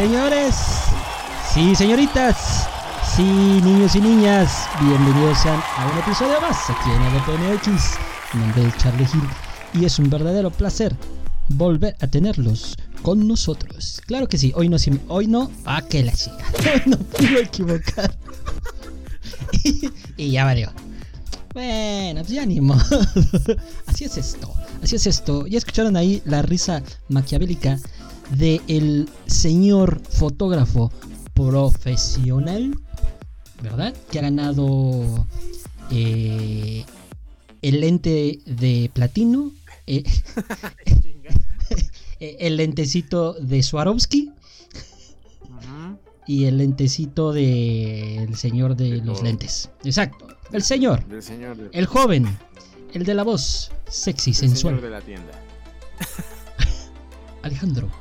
señores, sí, señoritas, sí, niños y niñas, bienvenidos sean a un episodio más aquí en LPMX. Mi nombre es Charlie Hill y es un verdadero placer volver a tenerlos con nosotros. Claro que sí, hoy no, hoy no, ah, que la chica, hoy no pude equivocar. y, ya valió. Bueno, pues ya ni. Así es esto, así es esto. Ya escucharon ahí la risa maquiavélica de el señor fotógrafo profesional, ¿verdad? Que ha ganado eh, el lente de platino, eh, el lentecito de Swarovski y el lentecito del señor de, los lentes. Exacto, el señor, el joven, el de la voz sexy, sensual. de la tienda. Alejandro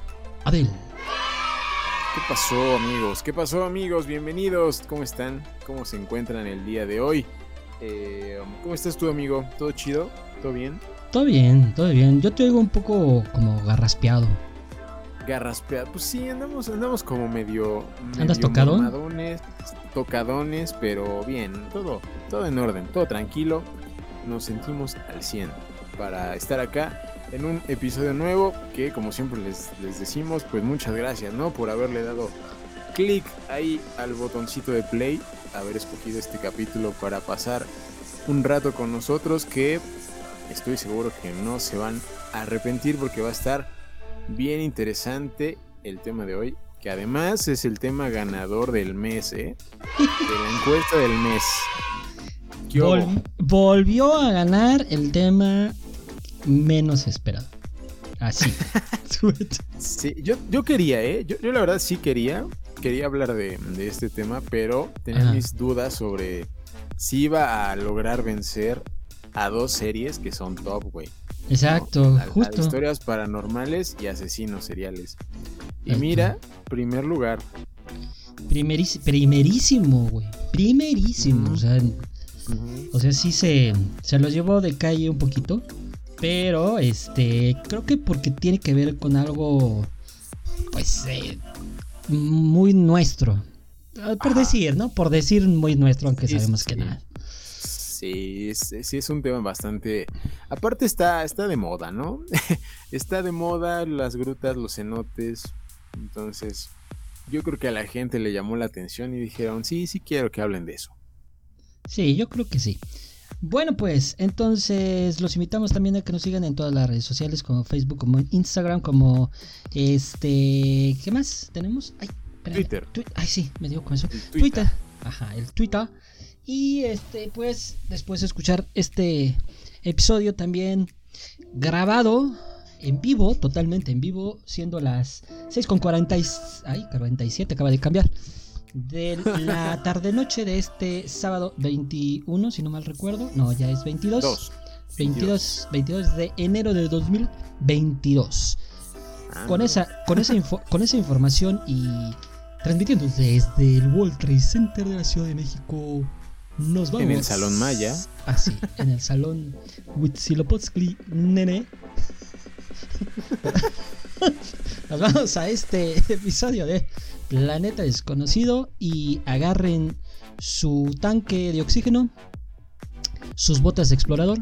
Adel. ¿Qué pasó amigos? ¿Qué pasó amigos? Bienvenidos. ¿Cómo están? ¿Cómo se encuentran el día de hoy? Eh, ¿Cómo estás tú amigo? ¿Todo chido? ¿Todo bien? Todo bien, todo bien. Yo te oigo un poco como garraspeado. Garraspeado. Pues sí, andamos, andamos como medio... ¿Andas tocado? Tocadones, pero bien. Todo, todo en orden, todo tranquilo. Nos sentimos al 100 para estar acá en un episodio nuevo que como siempre les, les decimos, pues muchas gracias, ¿no? Por haberle dado clic ahí al botoncito de play, haber escogido este capítulo para pasar un rato con nosotros que estoy seguro que no se van a arrepentir porque va a estar bien interesante el tema de hoy, que además es el tema ganador del mes, ¿eh? De la encuesta del mes. volvió a ganar el tema menos esperado. Así. sí, yo, yo quería, ¿eh? Yo, la verdad sí quería. Quería hablar de, este tema, pero tenía mis dudas sobre si iba a lograr vencer a dos series que son top, güey. Exacto, justo. historias paranormales y asesinos seriales. Y mira, primer lugar. primerísimo, güey. Primerísimo. O sea, o sea, sí se, se los llevó de calle un poquito. Pero, este, creo que porque tiene que ver con algo, pues, eh, muy nuestro. Ah, por decir, ¿no? Por decir muy nuestro, aunque sabemos que nada. Sí, sí, es un tema bastante... Aparte está, está de moda, ¿no? está de moda las grutas, los cenotes. Entonces, yo creo que a la gente le llamó la atención y dijeron, sí, sí quiero que hablen de eso. Sí, yo creo que sí. Bueno, pues entonces los invitamos también a que nos sigan en todas las redes sociales, como Facebook, como Instagram, como este. ¿Qué más tenemos? Ay, Twitter. ay, sí, me dio con eso. Twitter. Ajá, el Twitter. Y este, pues, después de escuchar este episodio también grabado en vivo, totalmente en vivo, siendo las 6.47, ay, 47, acaba de cambiar de la tarde-noche de este sábado 21, si no mal recuerdo. No, ya es 22. 22, 22 de enero de 2022. Ah, con, esa, con, esa con esa información y transmitiendo desde el World Trade Center de la Ciudad de México, nos vamos. En el Salón Maya. Ah, sí, en el Salón Huitzilopochtli Nene. nos vamos a este episodio de planeta desconocido y agarren su tanque de oxígeno, sus botas de explorador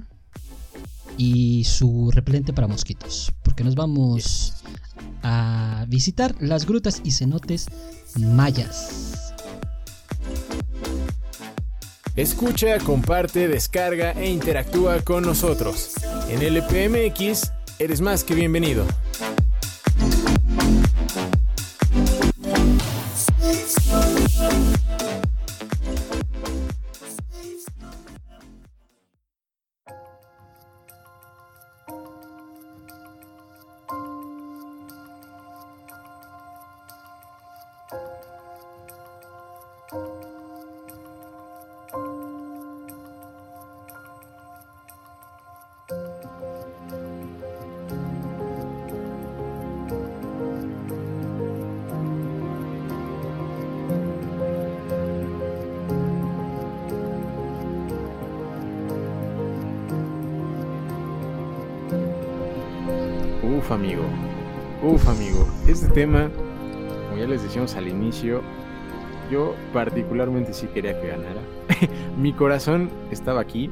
y su repelente para mosquitos, porque nos vamos a visitar las grutas y cenotes mayas. Escucha, comparte, descarga e interactúa con nosotros. En LPMX eres más que bienvenido. Uf, amigo. Este tema, como ya les decíamos al inicio, yo particularmente sí quería que ganara. Mi corazón estaba aquí.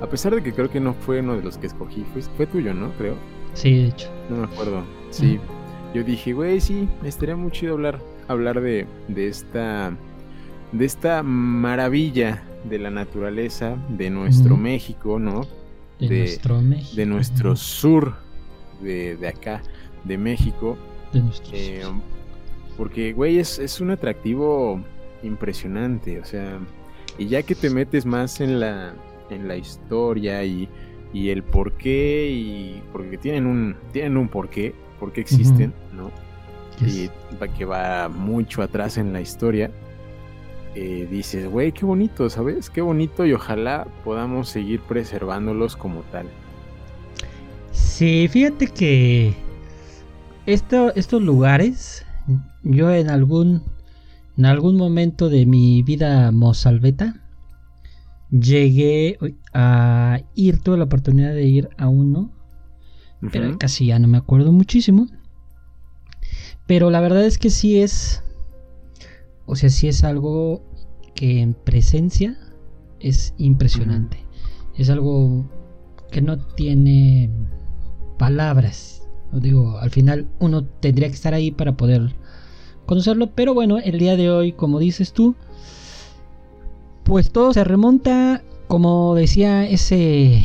A pesar de que creo que no fue uno de los que escogí. Fue, fue tuyo, ¿no? Creo. Sí, de hecho. No me acuerdo. Sí. Yo dije, güey, sí, estaría muy chido hablar, hablar de, de esta. De esta maravilla de la naturaleza, de nuestro México, ¿no? De, nuestro México. De nuestro sur, de, de acá, de México. De eh, Porque, güey, es, es un atractivo impresionante, o sea, y ya que te metes más en la, en la historia y, y el por qué, y porque tienen un, tienen un porqué, por qué existen, ¿no? Y que va mucho atrás en la historia. Eh, dices, güey, qué bonito, ¿sabes? Qué bonito y ojalá podamos seguir preservándolos como tal. Sí, fíjate que esto, estos lugares, yo en algún, en algún momento de mi vida mozalbeta, llegué a ir, tuve la oportunidad de ir a uno, pero casi ya no me acuerdo muchísimo. Pero la verdad es que sí es, o sea, sí es algo que en presencia es impresionante. Es algo que no tiene palabras. Digo, al final uno tendría que estar ahí para poder conocerlo. Pero bueno, el día de hoy, como dices tú, pues todo se remonta, como decía ese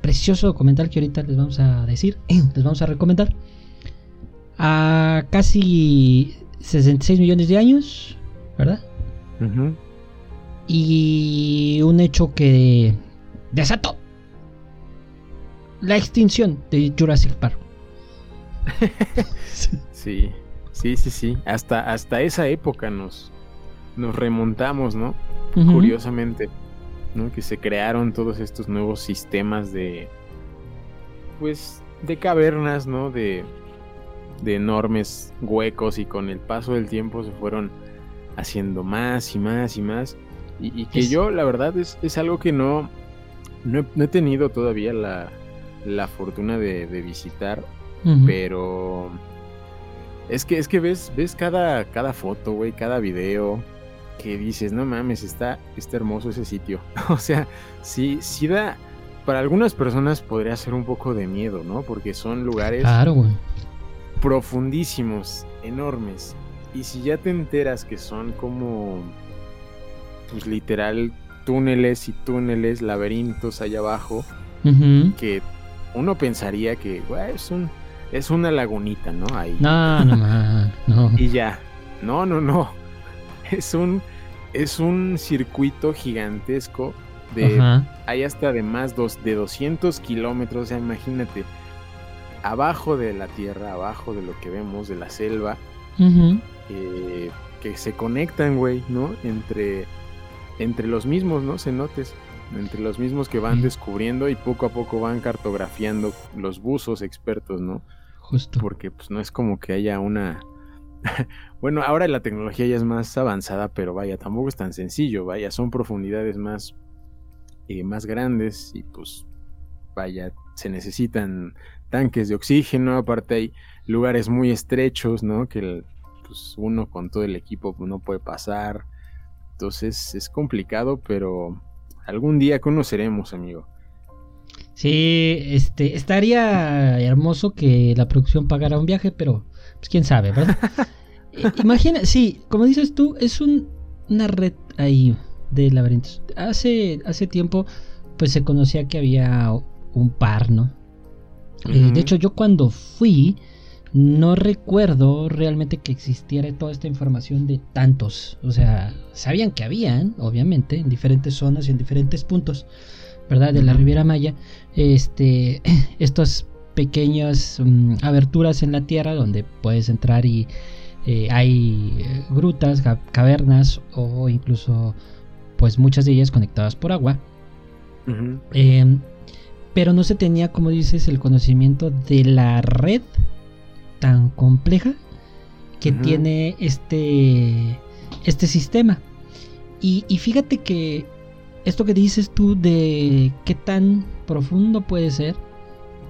precioso documental que ahorita les vamos a decir, les vamos a recomendar, a casi 66 millones de años, ¿verdad? Y un hecho que desató la extinción de Jurassic Park. sí, sí, sí, sí. Hasta, hasta esa época nos, nos remontamos, ¿no? Curiosamente, ¿no? Que se crearon todos estos nuevos sistemas de, pues, de cavernas, ¿no? De, de enormes huecos y con el paso del tiempo se fueron haciendo más y más y más. Y, que yo, la verdad, es, es algo que no, no he, tenido todavía la, la fortuna de, visitar, pero es que, es que ves, ves cada, cada foto, güey, cada video que dices, no mames, está, está hermoso ese sitio. o sea, sí, sí da, para algunas personas podría ser un poco de miedo, ¿no? Porque son lugares profundísimos, enormes. Y si ya te enteras que son como pues literal túneles y túneles, laberintos allá abajo, que uno pensaría que es un es una lagunita, ¿no? Ahí. No, no, no. Y ya. No, no, no. Es un es un circuito gigantesco de hay hasta de más dos, de 200 kilómetros, o sea, imagínate abajo de la tierra, abajo de lo que vemos de la selva, eh, que se conectan, güey, ¿no? Entre entre los mismos, ¿no? Cenotes, entre los mismos que van descubriendo y poco a poco van cartografiando los buzos expertos, ¿no? Porque pues no es como que haya una... bueno, ahora la tecnología ya es más avanzada, pero vaya, tampoco es tan sencillo, vaya, son profundidades más, eh, más grandes y pues vaya, se necesitan tanques de oxígeno, aparte hay lugares muy estrechos, ¿no? Que pues, uno con todo el equipo pues, no puede pasar. Entonces es complicado, pero algún día conoceremos, amigo. Sí, este, estaría hermoso que la producción pagara un viaje, pero pues quién sabe, ¿verdad? Eh, imagina, sí, como dices tú, es un, una red ahí de laberintos. Hace, hace tiempo, pues se conocía que había un par, ¿no? Eh, de hecho, yo cuando fui, no recuerdo realmente que existiera toda esta información de tantos. O sea, sabían que habían, obviamente, en diferentes zonas y en diferentes puntos, ¿verdad? De la Riviera Maya, este, estas pequeñas mm, aberturas en la tierra donde puedes entrar y eh, hay eh, grutas, cavernas o incluso, pues muchas de ellas conectadas por agua. Em, pero no se tenía, como dices, el conocimiento de la red tan compleja que tiene este, este sistema. Y, fíjate que esto que dices tú de qué tan profundo puede ser,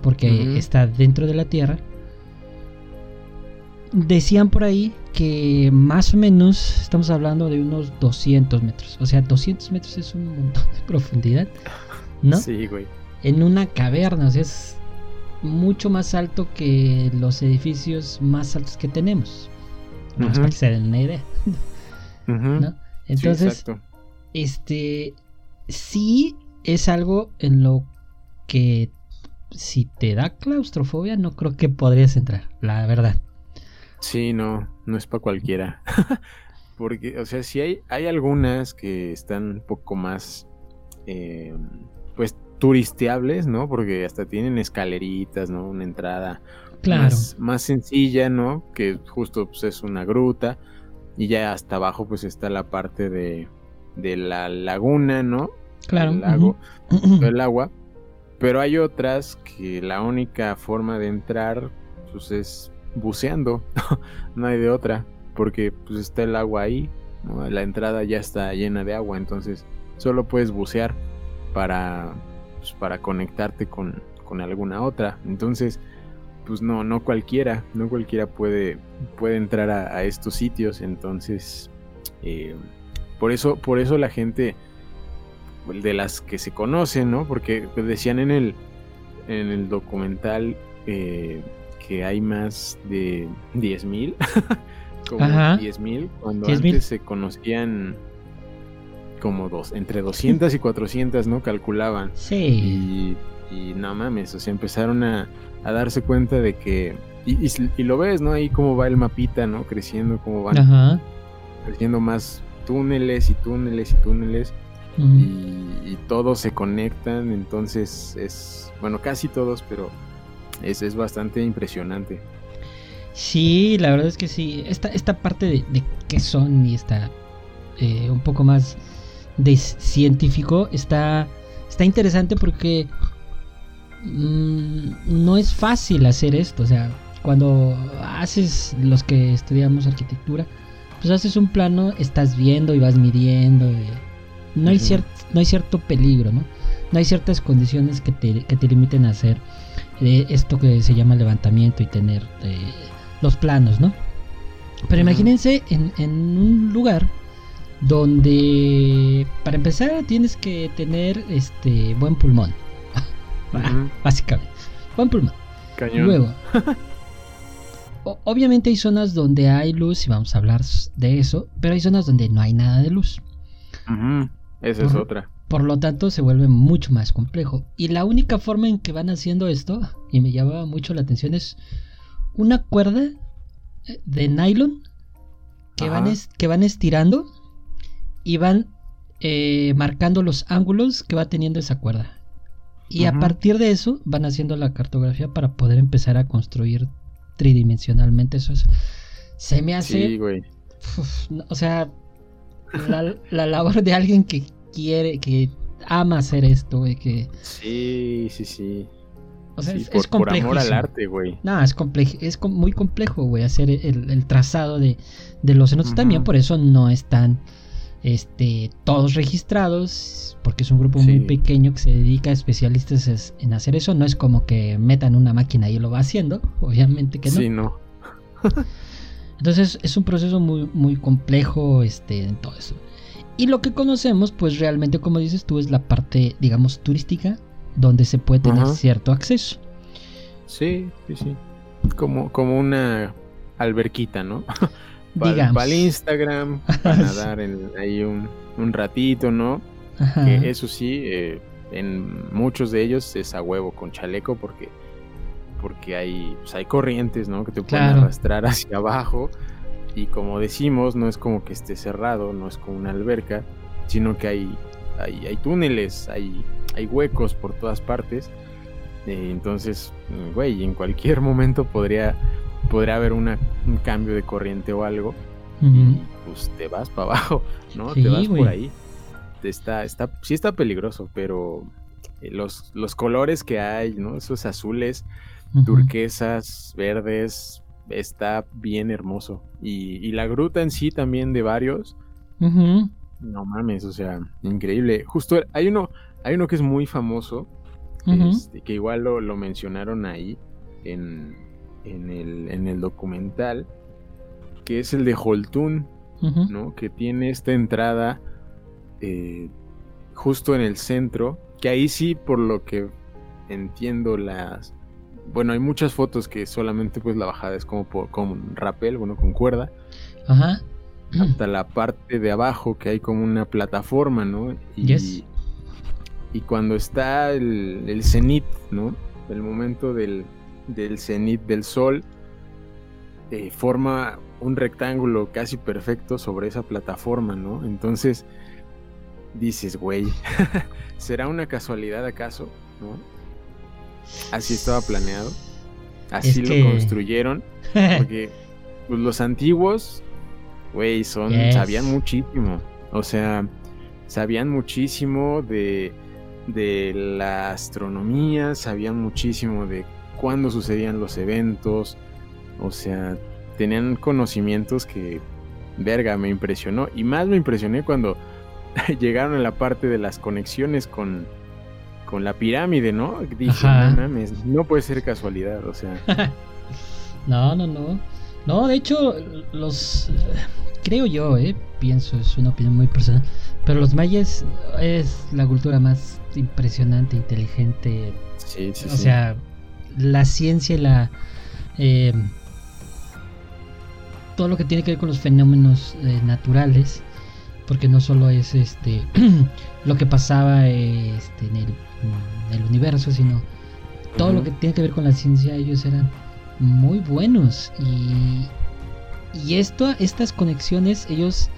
porque está dentro de la Tierra, decían por ahí que más o menos estamos hablando de unos 200 metros. O sea, 200 metros es un montón de profundidad, ¿no? Sí, güey. En una caverna, o sea, es mucho más alto que los edificios más altos que tenemos. Más para que se den una idea. ¿no? Entonces, este sí es algo en lo que si te da claustrofobia no creo que podrías entrar, la verdad. Sí, no, no es para cualquiera. Porque, o sea, sí hay, hay algunas que están un poco más, eh, pues, turisteables, ¿no? Porque hasta tienen escaleritas, ¿no? Una entrada más, más, sencilla, ¿no? Que justo pues, es una gruta. Y ya hasta abajo, pues, está la parte de, de la laguna, ¿no? Claro. El lago, el agua. Pero hay otras que la única forma de entrar, pues, es buceando, no hay de otra, porque pues está el agua ahí, la entrada ya está llena de agua, entonces solo puedes bucear para, pues, para conectarte con, con, alguna otra, entonces pues no, no cualquiera, no cualquiera puede, puede entrar a, estos sitios, entonces eh, por eso, por eso la gente de las que se conocen, ¿no? Porque decían en el, en el documental eh, que hay más de 10.000. como 10.000. Cuando antes se conocían como dos, entre 200 y 400, ¿no? Calculaban. Sí. Y, no mames, o sea, empezaron a, darse cuenta de que. Y, lo ves, ¿no? Ahí cómo va el mapita, ¿no? Creciendo, cómo van creciendo más túneles y túneles y túneles. Y, y, todos se conectan, entonces es, bueno, casi todos, pero es, es bastante impresionante. Sí, la verdad es que sí. Esta, esta parte de, de qué son y está eh, un poco más de científico está, está interesante porque mm, no es fácil hacer esto. O sea, cuando haces los que estudiamos arquitectura, pues haces un plano, estás viendo y vas midiendo. Eh, no, hay no hay cierto peligro, ¿no? No hay ciertas condiciones que te, que te limiten a hacer de esto que se llama levantamiento y tener eh, los planos, ¿no? Pero imagínense en, un lugar donde para empezar tienes que tener este buen pulmón. Básicamente. Buen pulmón. Cañón. Luego. obviamente hay zonas donde hay luz y vamos a hablar de eso, pero hay zonas donde no hay nada de luz. Esa es otra. Por lo tanto, se vuelve mucho más complejo. Y la única forma en que van haciendo esto, y me llamaba mucho la atención, es una cuerda eh, de nylon que, van, que van estirando y van eh, marcando los ángulos que va teniendo esa cuerda. Y a partir de eso van haciendo la cartografía para poder empezar a construir tridimensionalmente eso. se me hace... Sí, güey. o sea, la, la labor de alguien que quiere, que ama hacer esto, güey, que... Sí, sí, sí. O sea, es, por, amor al arte, güey. No, es, es muy complejo, güey, hacer el, trazado de, los cenotes. También por eso no están este, todos registrados, porque es un grupo muy pequeño que se dedica a especialistas en hacer eso. No es como que metan una máquina y lo va haciendo, obviamente que no. Sí, no. Entonces es un proceso muy, muy complejo este, en todo eso. Y lo que conocemos, pues realmente, como dices tú, es la parte, digamos, turística, donde se puede tener cierto acceso. Sí, sí, sí. Como, como una alberquita, ¿no? Para, para el Instagram, para nadar en, ahí un, ratito, ¿no? Que eso sí, eh, en muchos de ellos es a huevo con chaleco porque porque hay, pues hay corrientes, ¿no? Que te pueden arrastrar hacia abajo y como decimos, no es como que esté cerrado, no es como una alberca, sino que hay, hay, hay túneles, hay, hay huecos por todas partes. Eh, entonces, güey, en cualquier momento podría, podría haber una, un cambio de corriente o algo. Y pues te vas para abajo, ¿no? te vas por ahí. Está, está, sí está peligroso, pero eh, los, los colores que hay, ¿no? Esos azules, turquesas, verdes, está bien hermoso. Y, la gruta en sí también de varios. No mames, o sea, increíble. Justo hay uno, hay uno que es muy famoso, este, que igual lo, mencionaron ahí en, en el, en el documental, que es el de Holtun, ¿no? Que tiene esta entrada eh, justo en el centro, que ahí sí, por lo que entiendo las... Bueno, hay muchas fotos que solamente pues la bajada es como con rappel, bueno, con cuerda. Ajá. Hasta la parte de abajo que hay como una plataforma, ¿no? Y, y cuando está el, el cenit, ¿no? El momento del, del cenit del sol, eh, forma un rectángulo casi perfecto sobre esa plataforma, ¿no? Entonces dices, güey, ¿será una casualidad acaso? ¿No? Así estaba planeado. Así lo construyeron. Porque pues, los antiguos, güey, son, sabían muchísimo. O sea, sabían muchísimo de, de la astronomía, sabían muchísimo de cuándo sucedían los eventos. O sea, tenían conocimientos que, verga, me impresionó. Y más me impresioné cuando llegaron a la parte de las conexiones con, con la pirámide, ¿no? Dije, no no puede ser casualidad, o sea. no, no, no. No, de hecho, los. Creo yo, ¿eh? Pienso, es una opinión muy personal. Pero los mayas es la cultura más impresionante, inteligente. Sí, sí, o sea, la ciencia y la. Eh, todo lo que tiene que ver con los fenómenos eh, naturales porque no solo es este lo que pasaba este, en, el, universo, sino todo lo que tiene que ver con la ciencia, ellos eran muy buenos y, y esto, estas conexiones ellos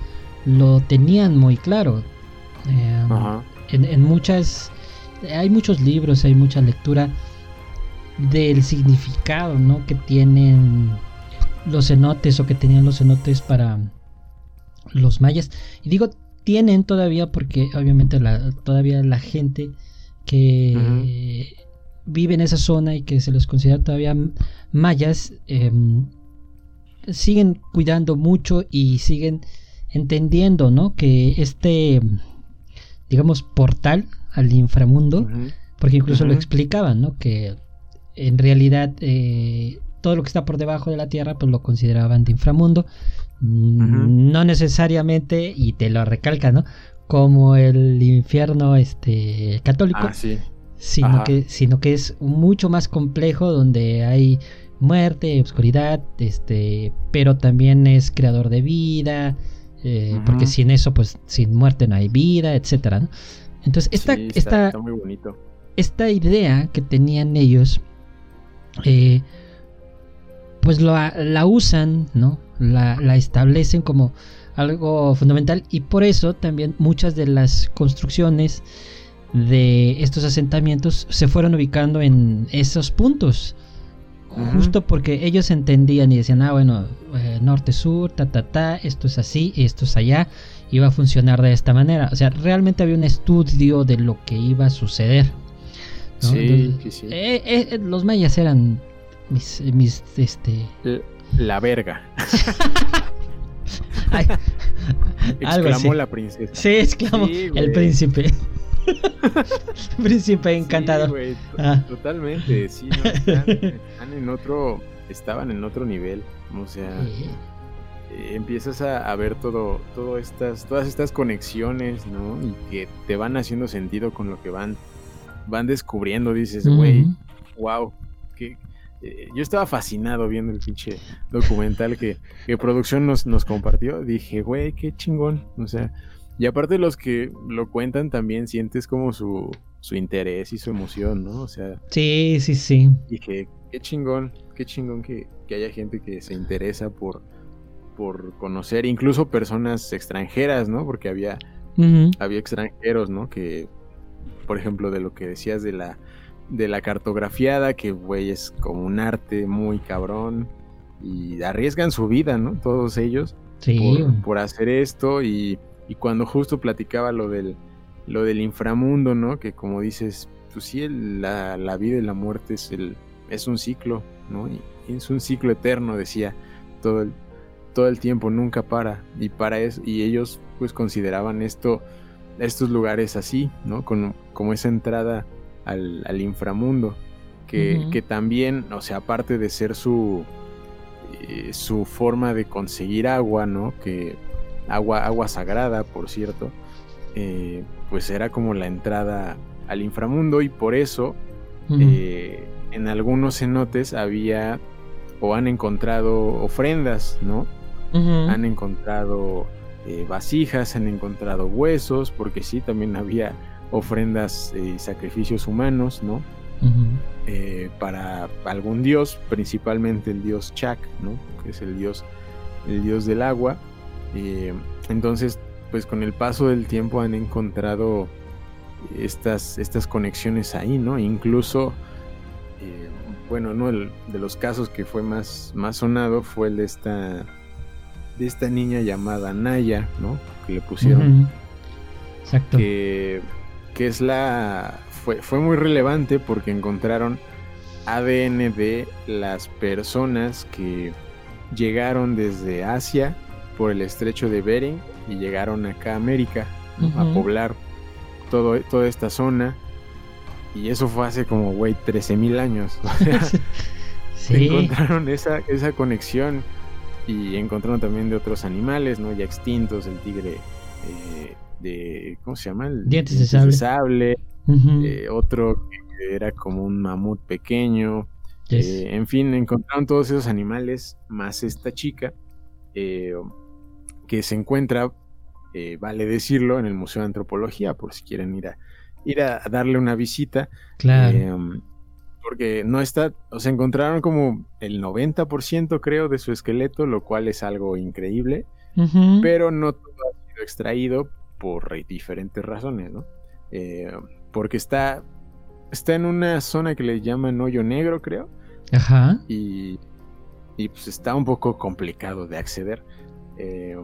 lo tenían muy claro. Em, en, muchas, hay muchos libros, hay mucha lectura del significado ¿no? que tienen los cenotes o que tenían los cenotes para los mayas. Y digo tienen todavía porque obviamente la, todavía la gente que vive en esa zona y que se los considera todavía mayas em, siguen cuidando mucho y siguen entendiendo ¿no? que este digamos portal al inframundo porque incluso lo explicaban ¿no? que en realidad eh, todo lo que está por debajo de la tierra pues lo consideraban de inframundo no necesariamente, y te lo recalca, ¿no? Como el infierno este, católico, ah, sí. sino, que, sino que es mucho más complejo donde hay muerte, oscuridad, este, pero también es creador de vida, eh, porque sin eso, pues sin muerte no hay vida, etcétera. ¿no? Entonces, esta, esta, muy bonito. esta idea que tenían ellos, eh, pues la usan, ¿no? La, establecen como algo fundamental y por eso también muchas de las construcciones de estos asentamientos se fueron ubicando en esos puntos. Justo porque ellos entendían y decían, ah, bueno, eh, norte-sur, ta, ta, ta, esto es así, esto es allá, iba a funcionar de esta manera. O sea, realmente había un estudio de lo que iba a suceder. Sí, sí, eh, eh, los mayas eran mis, mis este, la verga. exclamó la princesa. Sí, exclamó el príncipe. príncipe encantado. Ah. Totalmente, sí, están, en otro, estaban en otro nivel. O sea, eh, empiezas a, ver todo, todo estas, todas estas conexiones, ¿no? Y que te van haciendo sentido con lo que van, van descubriendo. Dices, güey, wow, qué, eh, yo estaba fascinado viendo el pinche documental que, producción nos, nos compartió. Dije, güey, qué chingón. O sea, y aparte los que lo cuentan también sientes como su, su interés y su emoción, ¿no? O sea. Sí, sí, sí. Dije, qué chingón, qué chingón que, haya gente que se interesa por, por conocer, incluso personas extranjeras, ¿no? Porque había, había extranjeros, ¿no? Que, por ejemplo, de lo que decías de la de la cartografiada, que güey es como un arte muy cabrón y arriesgan su vida, ¿no? Todos ellos por, hacer esto y, y, cuando justo platicaba lo del, lo del inframundo, ¿no? Que como dices, pues sí, la, la, vida y la muerte es, el, es un ciclo, ¿no? Y, es un ciclo eterno, decía, todo el, todo el tiempo, nunca para. Y para eso, y ellos pues consideraban esto, estos lugares así, ¿no? Con, como esa entrada al, inframundo, que, también, o sea, aparte de ser su, eh, su forma de conseguir agua, ¿no? Que agua, agua sagrada, por cierto, eh, pues era como la entrada al inframundo y por eso eh, en algunos cenotes había o han encontrado ofrendas, ¿no? Han encontrado vasijas, han encontrado huesos, porque sí, también había ofrendas y sacrificios humanos, ¿no? Eh, para algún dios, principalmente el dios Chak, ¿no? que es el dios, el dios del agua. Eh, entonces, pues con el paso del tiempo han encontrado estas, estas conexiones ahí, ¿no? Incluso, eh, bueno, no el, de los casos que fue más, más sonado fue el de esta, de esta niña llamada Naya, ¿no? Que le pusieron. Exacto. Que, que es la fue, muy relevante porque encontraron ADN de las personas que llegaron desde Asia por el estrecho de Bering y llegaron acá a América a poblar todo, toda esta zona. Y eso fue hace como, güey, 13 mil años. Encontraron esa, esa conexión y encontraron también de otros animales, ¿no? Ya extintos, el tigre eh, de, ¿cómo se llama? El, dientes, de sable eh, otro que era como un mamut pequeño. Eh, en fin, encontraron todos esos animales, más esta chica, eh, que se encuentra, vale decirlo, en el Museo de Antropología, por si quieren ir a, ir a darle una visita. Claro. porque no está, o sea, encontraron como el 90% creo de su esqueleto, lo cual es algo increíble, pero no todo ha sido extraído por diferentes razones, ¿no? porque está, está en una zona que le llaman hoyo negro, creo. Ajá. Y, y pues está un poco complicado de acceder. Eh,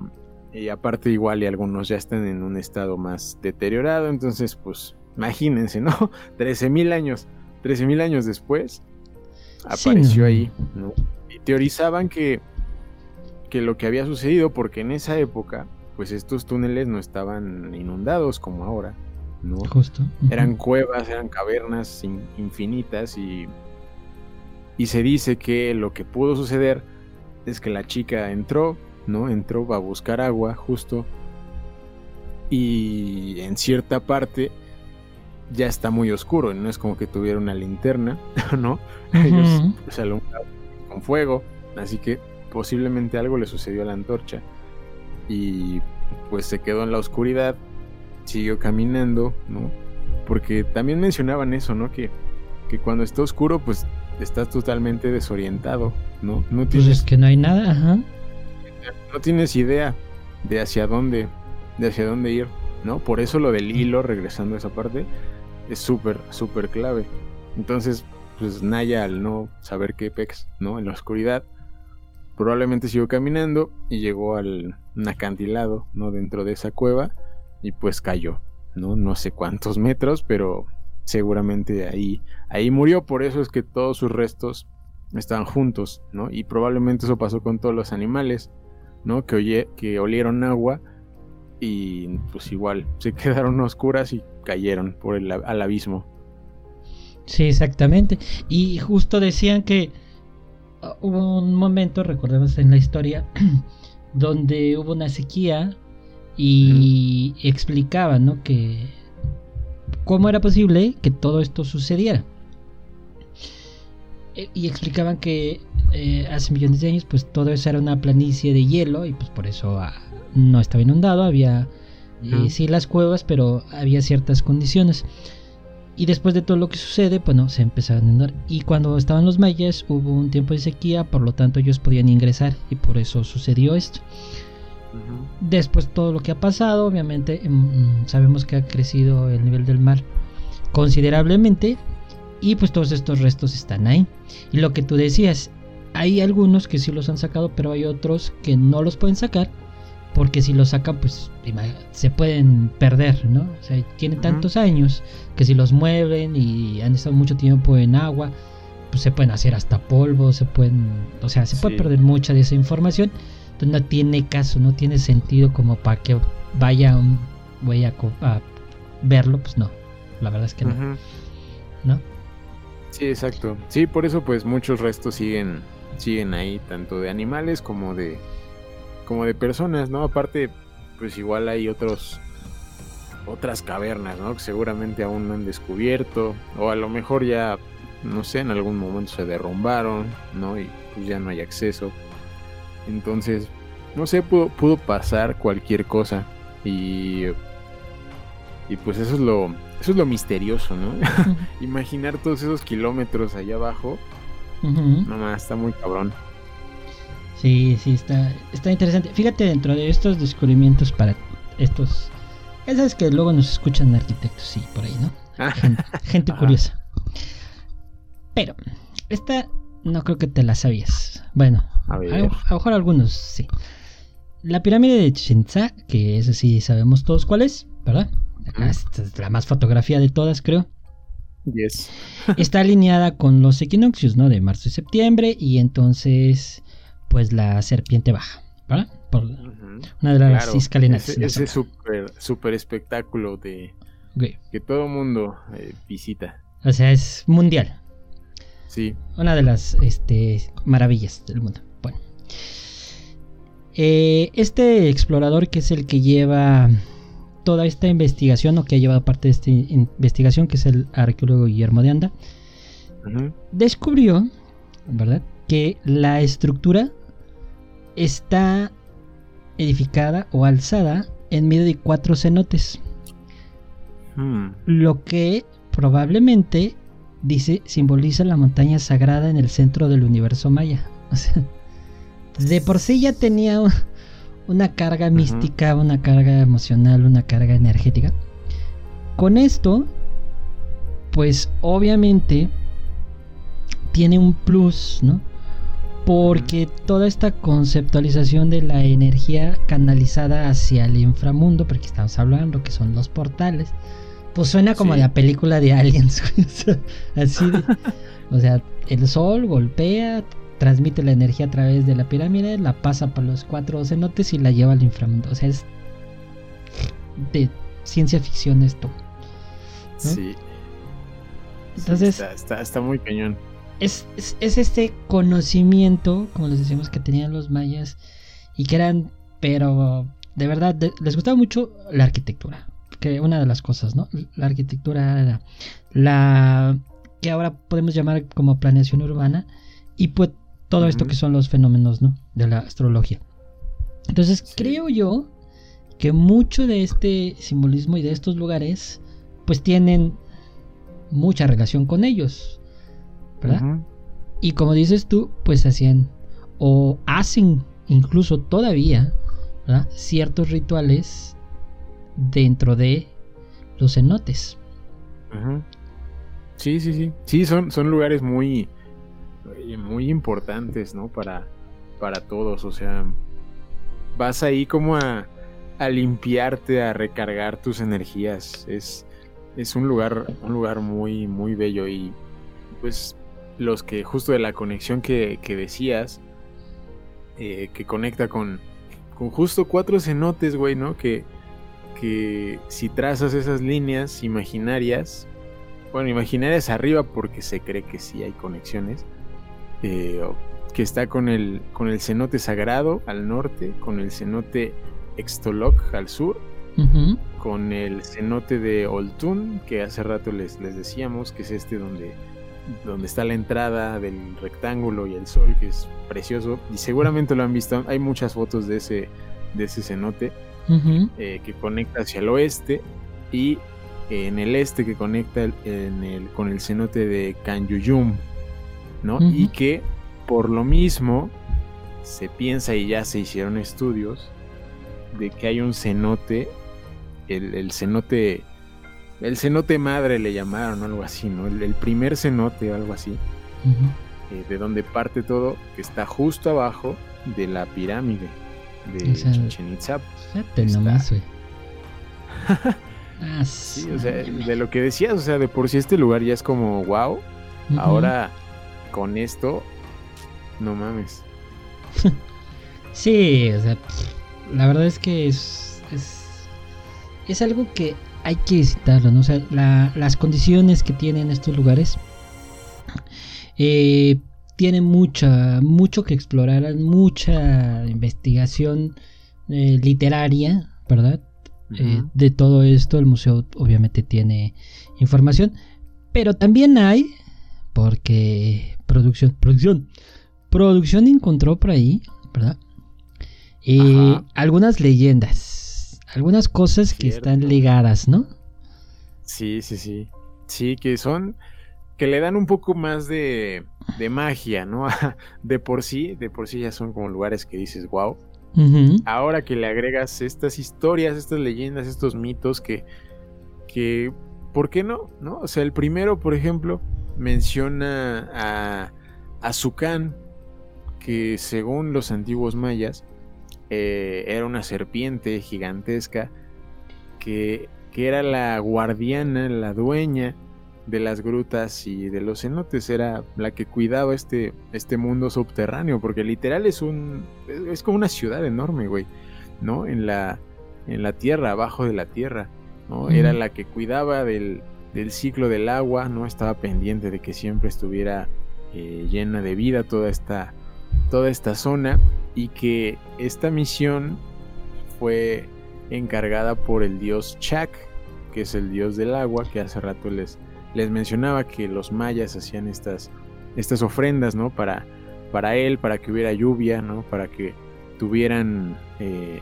y aparte igual y algunos ya están en un estado más deteriorado, entonces pues imagínense, ¿no? 13.000 años, 13.000 años después apareció ahí, ¿no? Y teorizaban que, que lo que había sucedido, porque en esa época, pues estos túneles no estaban inundados como ahora. ¿no? Justo. Eran cuevas, eran cavernas infinitas y, y se dice que lo que pudo suceder es que la chica entró, ¿no? Entró a buscar agua justo y en cierta parte ya está muy oscuro, no es como que tuviera una linterna, ¿no? Ellos se alumbraron con fuego, así que posiblemente algo le sucedió a la antorcha y pues se quedó en la oscuridad siguió caminando, ¿no? Porque también mencionaban eso, ¿no? Que, que cuando está oscuro, pues estás totalmente desorientado, ¿no? No pues tienes, pues es que no hay nada, ajá. No tienes idea de hacia dónde, de hacia dónde ir, ¿no? Por eso lo del hilo, regresando a esa parte, es súper, súper clave. Entonces, pues Naya al no saber qué pex, ¿no? En la oscuridad, probablemente siguió caminando y llegó al acantilado, ¿no? Dentro de esa cueva y pues cayó, ¿no? No sé cuántos metros, pero seguramente ahí, ahí murió, por eso es que todos sus restos estaban juntos, ¿no? Y probablemente eso pasó con todos los animales, ¿no? Que, oye, que olieron agua y pues igual se quedaron oscuras y cayeron por el al abismo. Sí, exactamente. Y justo decían que uh, hubo un momento, recordemos en la historia, donde hubo una sequía y explicaban ¿no? que cómo era posible que todo esto sucediera. E, y explicaban que eh, hace millones de años pues todo eso era una planicie de hielo y pues por eso ah, no estaba inundado, había eh, sí las cuevas, pero había ciertas condiciones. Y después de todo lo que sucede, pues no, se empezaron a inundar. Y cuando estaban los mayas hubo un tiempo de sequía, por lo tanto ellos podían ingresar y por eso sucedió esto. Después todo lo que ha pasado, obviamente em, sabemos que ha crecido el nivel del mar considerablemente y pues todos estos restos están ahí. Y lo que tú decías, hay algunos que sí los han sacado, pero hay otros que no los pueden sacar porque si los sacan pues se pueden perder, ¿no? O sea, tienen tantos años que si los mueven y han estado mucho tiempo en agua, pues se pueden hacer hasta polvo, se pueden, o sea, se puede perder mucha de esa información no tiene caso, no tiene sentido como para que vaya un güey a, verlo, pues no. La verdad es que no. ¿No? Sí, exacto. Sí, por eso pues muchos restos siguen siguen ahí, tanto de animales como de como de personas, ¿no? Aparte, pues igual hay otros otras cavernas, ¿no? Que seguramente aún no han descubierto o a lo mejor ya no sé, en algún momento se derrumbaron, ¿no? Y pues ya no hay acceso. Entonces, no sé, pudo, pudo pasar cualquier cosa y y pues eso es lo eso es lo misterioso, ¿no? Imaginar todos esos kilómetros allá abajo. No más, está muy cabrón. Sí, sí, está, está interesante. Fíjate dentro de estos descubrimientos para estos... Esas que luego nos escuchan arquitectos, sí, por ahí, ¿no? Ah. Gente, curiosa. Pero, esta no creo que te la sabías. Bueno, a, lo mejor algunos sí. La pirámide de Chichen Itza, que es así, sabemos todos cuál es, ¿verdad? Esta es la más fotografía de todas, creo. Yes. Está alineada con los equinoccios, ¿no? De marzo y septiembre. Y entonces, pues la serpiente baja, ¿verdad? Por una de las escaleras. Ese, super, super espectáculo de que todo mundo eh, visita. O sea, es mundial. Sí. Una de las este, maravillas del mundo. Bueno. Eh, este explorador que es el que lleva toda esta investigación o que ha llevado parte de esta investigación, que es el arqueólogo Guillermo de Anda, descubrió, ¿verdad?, que la estructura está edificada o alzada en medio de cuatro cenotes. Hmm. Lo que probablemente, dice, simboliza la montaña sagrada en el centro del universo maya. O sea, de por sí ya tenía una carga mística, una carga emocional, una carga energética. Con esto, pues obviamente tiene un plus, ¿no? Porque toda esta conceptualización de la energía canalizada hacia el inframundo, porque estamos hablando que son los portales, pues suena como de la película de Aliens. Así o sea, el sol golpea, transmite la energía a través de la pirámide, la pasa por los cuatro cenotes y la lleva al inframundo. O sea, es de ciencia ficción esto. Sí. Entonces. está, muy cañón. Es, es, este conocimiento, como les decíamos, que tenían los mayas y que eran, pero de verdad, les gustaba mucho la arquitectura. Que una de las cosas, ¿no? La arquitectura era la que ahora podemos llamar como planeación urbana. Y pues todo esto que son los fenómenos ¿no? de la astrología. Entonces creo yo que mucho de este simbolismo y de estos lugares pues tienen mucha relación con ellos, ¿verdad? Y como dices tú, pues hacían o hacen incluso todavía ciertos rituales dentro de los cenotes. Sí, sí, sí. Sí, son, son lugares muy, muy importantes, ¿no? Para, para todos, o sea, vas ahí como a, a limpiarte, a recargar tus energías. Es, es un lugar, un lugar muy, muy bello y pues los que justo de la conexión que, que decías, eh, que conecta con, con justo cuatro cenotes, güey, ¿no? Que, que si trazas esas líneas imaginarias, bueno, imaginarias arriba porque se cree que sí hay conexiones, eh, que está con el, con el cenote sagrado al norte, con el cenote Extoloc al sur, con el cenote de Oltun, que hace rato les, les decíamos, que es este donde, donde está la entrada del rectángulo y el sol, que es precioso, y seguramente lo han visto, hay muchas fotos de ese, de ese cenote eh, que conecta hacia el oeste y en el este que conecta en el, con el cenote de Kanyuyum, ¿no? Y que por lo mismo se piensa y ya se hicieron estudios de que hay un cenote, el, cenote, el cenote madre le llamaron, algo así, ¿no? El, primer cenote, algo así, eh, de donde parte todo, que está justo abajo de la pirámide de Chichen Itza. Ah, sí, o sea, de lo que decías, o sea, de por sí este lugar ya es como wow. Ahora con esto, no mames. sí, o sea, la verdad es que es, es, algo que hay que visitarlo, ¿no? O sea, las condiciones que tienen estos lugares Eh, tiene mucha, mucho que explorar, mucha investigación eh, literaria, ¿verdad? Eh, de todo esto el museo obviamente tiene información, pero también hay, porque producción, producción, producción encontró por ahí, ¿verdad? Eh, algunas leyendas, algunas cosas que están ligadas, ¿no? Sí, sí, sí. Sí, que son, que le dan un poco más de, de magia, ¿no? de por sí, de por sí ya son como lugares que dices, wow. Ahora que le agregas estas historias, estas leyendas, estos mitos que, que, ¿por qué no? ¿No? O sea, el primero, por ejemplo, menciona a, a que según los antiguos mayas, eh, era una serpiente gigantesca que, que era la guardiana, la dueña de las grutas y de los cenotes era la que cuidaba este, este mundo subterráneo, porque literal es un es como una ciudad enorme, güey, ¿no? En la en la tierra, abajo de la tierra, ¿no? Era la que cuidaba del, del, ciclo del agua, ¿no? Estaba pendiente de que siempre estuviera eh, llena de vida toda esta toda esta zona y que esta misión fue encargada por el dios Chak, que es el dios del agua, que hace rato les les mencionaba que los mayas hacían estas, estas ofrendas, ¿no? Para, para él, para que hubiera lluvia, ¿no? Para que tuvieran eh,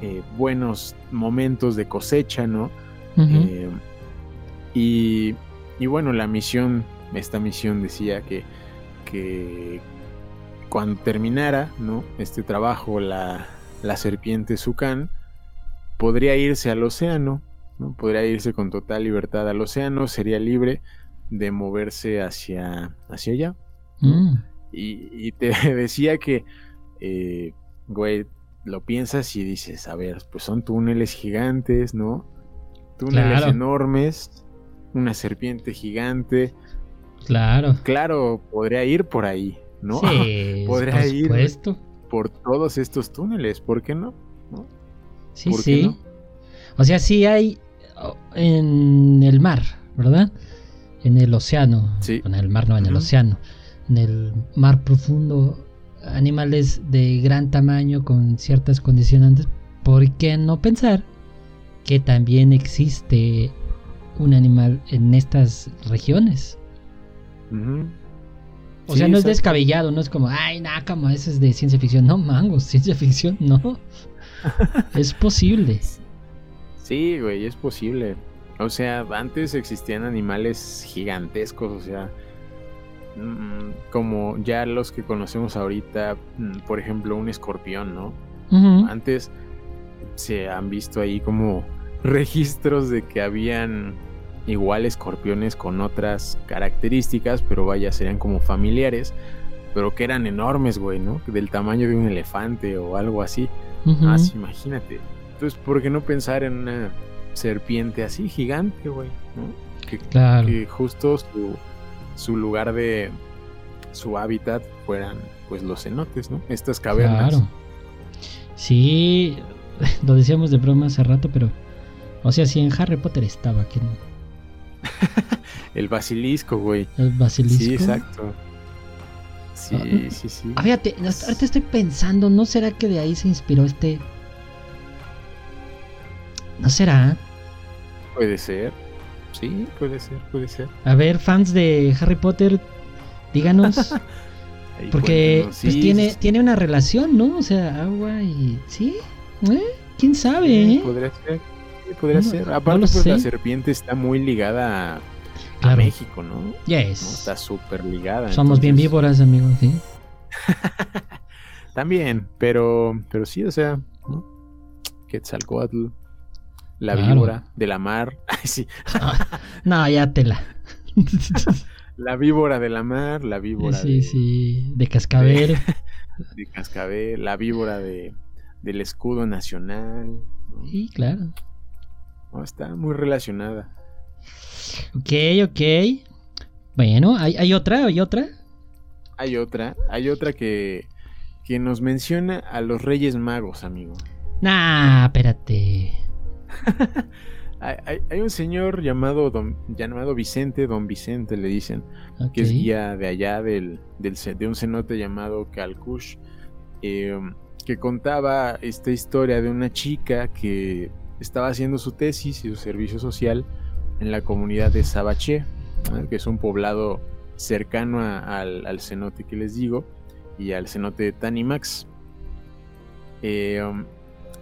eh, buenos momentos de cosecha, ¿no? Eh, y, y, bueno, la misión, esta misión decía que, que cuando terminara, ¿no? Este trabajo, la, la serpiente Zucán podría irse al océano, Podría irse con total libertad al océano, sería libre de moverse hacia, hacia allá. Mm. Y, te decía que, eh, güey, lo piensas y dices, a ver, pues son túneles gigantes, ¿no? Túneles enormes, una serpiente gigante. Claro. Claro, podría ir por ahí, ¿no? Sí, podría ir por todos estos túneles, ¿por qué no? Sí, sí. O sea, sí hay en el mar, ¿verdad? En el océano. En el mar, no, en el océano. En el mar profundo, animales de gran tamaño con ciertas condicionantes. ¿Por qué no pensar que también existe un animal en estas regiones? O sea, no es descabellado, no es como, ay, nada, como eso es de ciencia ficción. No, mango, ciencia ficción, no. es posible. Sí, güey, es posible. O sea, antes existían animales gigantescos, o sea, mm, como ya los que conocemos ahorita, mm, por ejemplo, un escorpión, ¿no? Antes se han visto ahí como registros de que habían igual escorpiones con otras características, pero vaya, serían como familiares, pero que eran enormes, güey, ¿no? Del tamaño de un elefante o algo así. Más, imagínate. Entonces, ¿por qué no pensar en una serpiente así, gigante, güey? Que, que, justo su, lugar de su hábitat fueran pues los cenotes, ¿no? Estas cavernas. Claro. Sí, lo decíamos de broma hace rato, pero o sea, si en Harry Potter estaba, que no. El basilisco, güey. El basilisco. Sí, exacto. Sí, ah, sí, sí. Ah, fíjate, ahorita estoy pensando, ¿no será que de ahí se inspiró este ¿No será? Puede ser. Sí, puede ser, puede ser. A ver, fans de Harry Potter, díganos. porque pues tiene, tiene una relación, ¿no? O sea, agua y... ¿Sí? ¿Eh? ¿Quién sabe? Eh? Podría ser. Podría ser. Aparte, pues la serpiente está muy ligada a, México, ¿no? Yes. Está súper ligada. Somos bien víboras, amigos, ¿sí? También, pero, pero sí, o sea, ¿no? Quetzalcoatl la víbora de la mar. Ay, sí. no, ya te la. víbora de la mar, la víbora sí, de, sí, de cascabel. De, cascabel, la víbora de, del escudo nacional. Sí, claro. Está muy relacionada. Ok, ok. Bueno, ¿hay, ¿hay otra? ¿Hay otra? Hay otra, hay otra que, que nos menciona a los Reyes Magos, amigo. Nah, espérate. Hay, un señor llamado, don, llamado Vicente, don Vicente le dicen, que es guía de allá del, de un cenote llamado Calcush, em, que contaba esta historia de una chica que estaba haciendo su tesis y su servicio social en la comunidad de Sabaché, que es un poblado cercano al, cenote que les digo y al cenote de Tanimax. Em,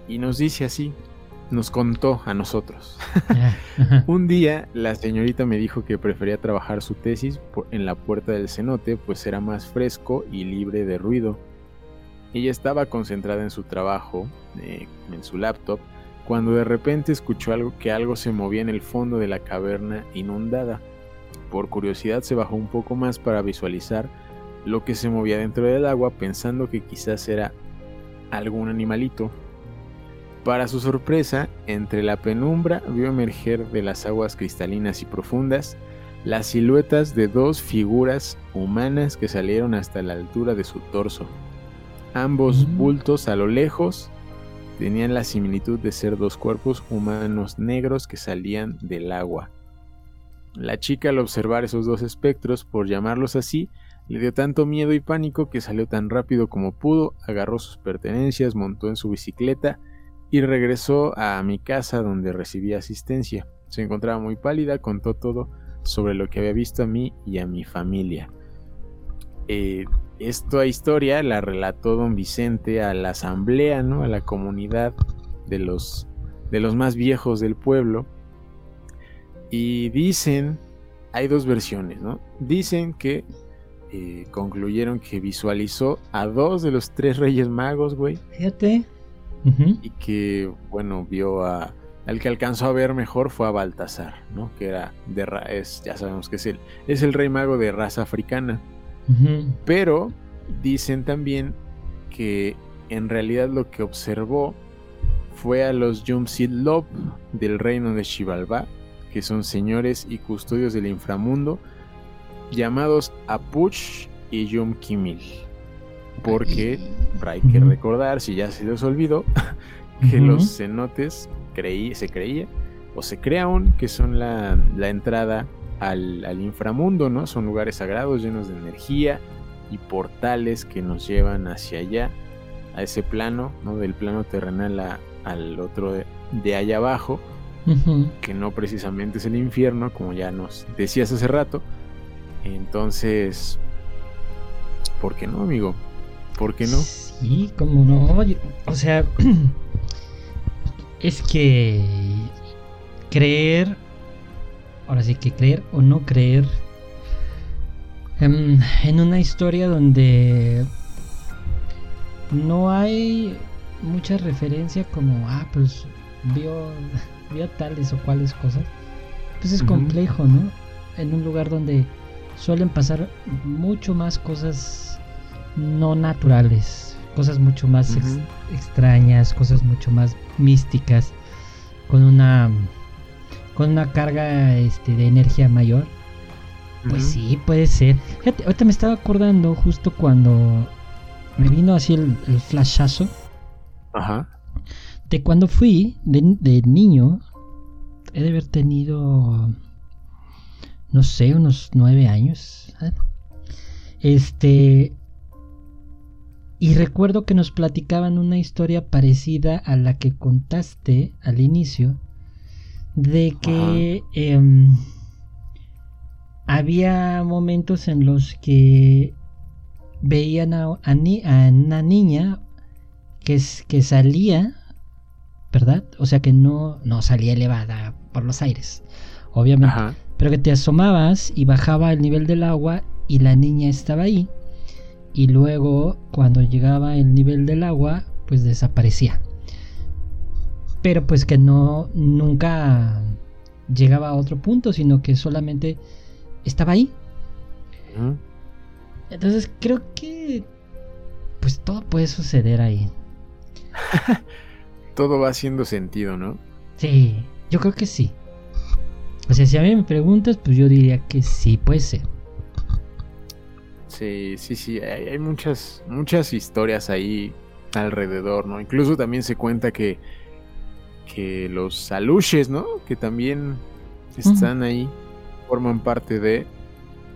y nos dice así, nos contó a nosotros. Un día la señorita me dijo que prefería trabajar su tesis en la puerta del cenote, pues era más fresco y libre de ruido. Ella estaba concentrada en su trabajo, eh, en su laptop, cuando de repente escuchó algo que algo se movía en el fondo de la caverna inundada. Por curiosidad se bajó un poco más para visualizar lo que se movía dentro del agua, pensando que quizás era algún animalito para su sorpresa, entre la penumbra vio emerger de las aguas cristalinas y profundas las siluetas de dos figuras humanas que salieron hasta la altura de su torso. Ambos mm. bultos a lo lejos tenían la similitud de ser dos cuerpos humanos negros que salían del agua. La chica al observar esos dos espectros, por llamarlos así, le dio tanto miedo y pánico que salió tan rápido como pudo, agarró sus pertenencias, montó en su bicicleta y regresó a mi casa donde recibí asistencia. Se encontraba muy pálida, contó todo sobre lo que había visto a mí y a mi familia. Eh, esta historia la relató don Vicente a la asamblea, ¿no? a la comunidad de los, de los más viejos del pueblo. Y dicen, hay dos versiones, ¿no? Dicen que eh, concluyeron que visualizó a dos de los tres reyes magos, güey. Fíjate y que, bueno, vio a... El que alcanzó a ver mejor fue a Baltasar, ¿no? Que era de es, ya sabemos que es el, es el rey mago de raza africana. Pero dicen también que en realidad lo que observó fue a los Yumsid Lob del reino de Shivalba, que son señores y custodios del inframundo, llamados Apuch y Yum Kimil. Porque hay que recordar, si ya se les olvidó, que los cenotes creí, se creía o se cree aún que son la, entrada al, inframundo, ¿no? Son lugares sagrados llenos de energía y portales que nos llevan hacia allá, a ese plano, ¿no? Del plano terrenal al otro de, allá abajo, que no precisamente es el infierno, como ya nos decías hace rato. Entonces, ¿por qué no, amigo? ¿Por qué no? Sí, como no. O sea, es que creer, ahora sí que creer o no creer en, una historia donde no hay mucha referencia como, ah, pues vio, vio tales o cuales cosas, pues es complejo, ¿no? En un lugar donde suelen pasar mucho más cosas no naturales, cosas mucho más extrañas, cosas mucho más místicas, con una con una carga este, de energía mayor. Pues sí, puede ser. Fíjate, ahorita me estaba acordando justo cuando me vino así el, flashazo. Ajá. De cuando fui de, niño, he de haber tenido, no sé, unos nueve años. Este, y recuerdo que nos platicaban una historia parecida a la que contaste al inicio, de que em, había momentos en los que veían a, una niña que, que salía, ¿verdad? O sea que no, no salía elevada por los aires, obviamente, pero que te asomabas y bajaba el nivel del agua y la niña estaba ahí. Y luego cuando llegaba el nivel del agua pues desaparecía pero pues que no nunca llegaba a otro punto sino que solamente estaba ahí. Entonces creo que pues todo puede suceder ahí. Todo va haciendo sentido no sí yo creo que sí. O sea si a mí me preguntas pues yo diría que sí puede ser. Sí, sí, sí, hay, muchas, muchas historias ahí alrededor, ¿no? Incluso también se cuenta que, que los aluches, ¿no? Que también están ahí, forman parte de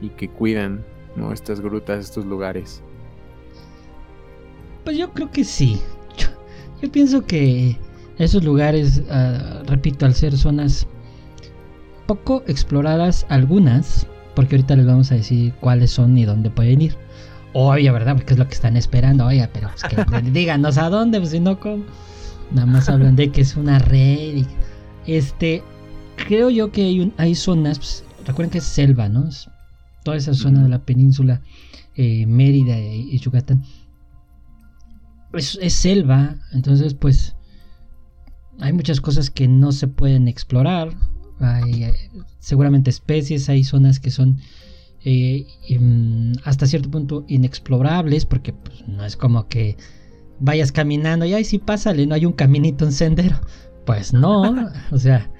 y que cuidan, ¿no? Estas grutas, estos lugares. Pues yo creo que sí. Yo, pienso que esos lugares, ah, repito, al ser zonas poco exploradas, algunas, porque ahorita les vamos a decir cuáles son y dónde pueden ir. Oye, ¿verdad? Porque es lo que están esperando. Oye, pero pues que díganos a dónde, pues si no, ¿cómo? Nada más hablan de que es una red. este, creo yo que hay, hay zonas, pues, recuerden que es selva, ¿no? toda esa zona de la península, eh, Mérida y, Yucatán. Es, es selva, entonces pues hay muchas cosas que no se pueden explorar. Hay, seguramente especies, hay zonas que son eh, hasta cierto punto inexplorables porque pues, no es como que vayas caminando y ahí sí pásale, no hay un caminito, un sendero. Pues no, o sea,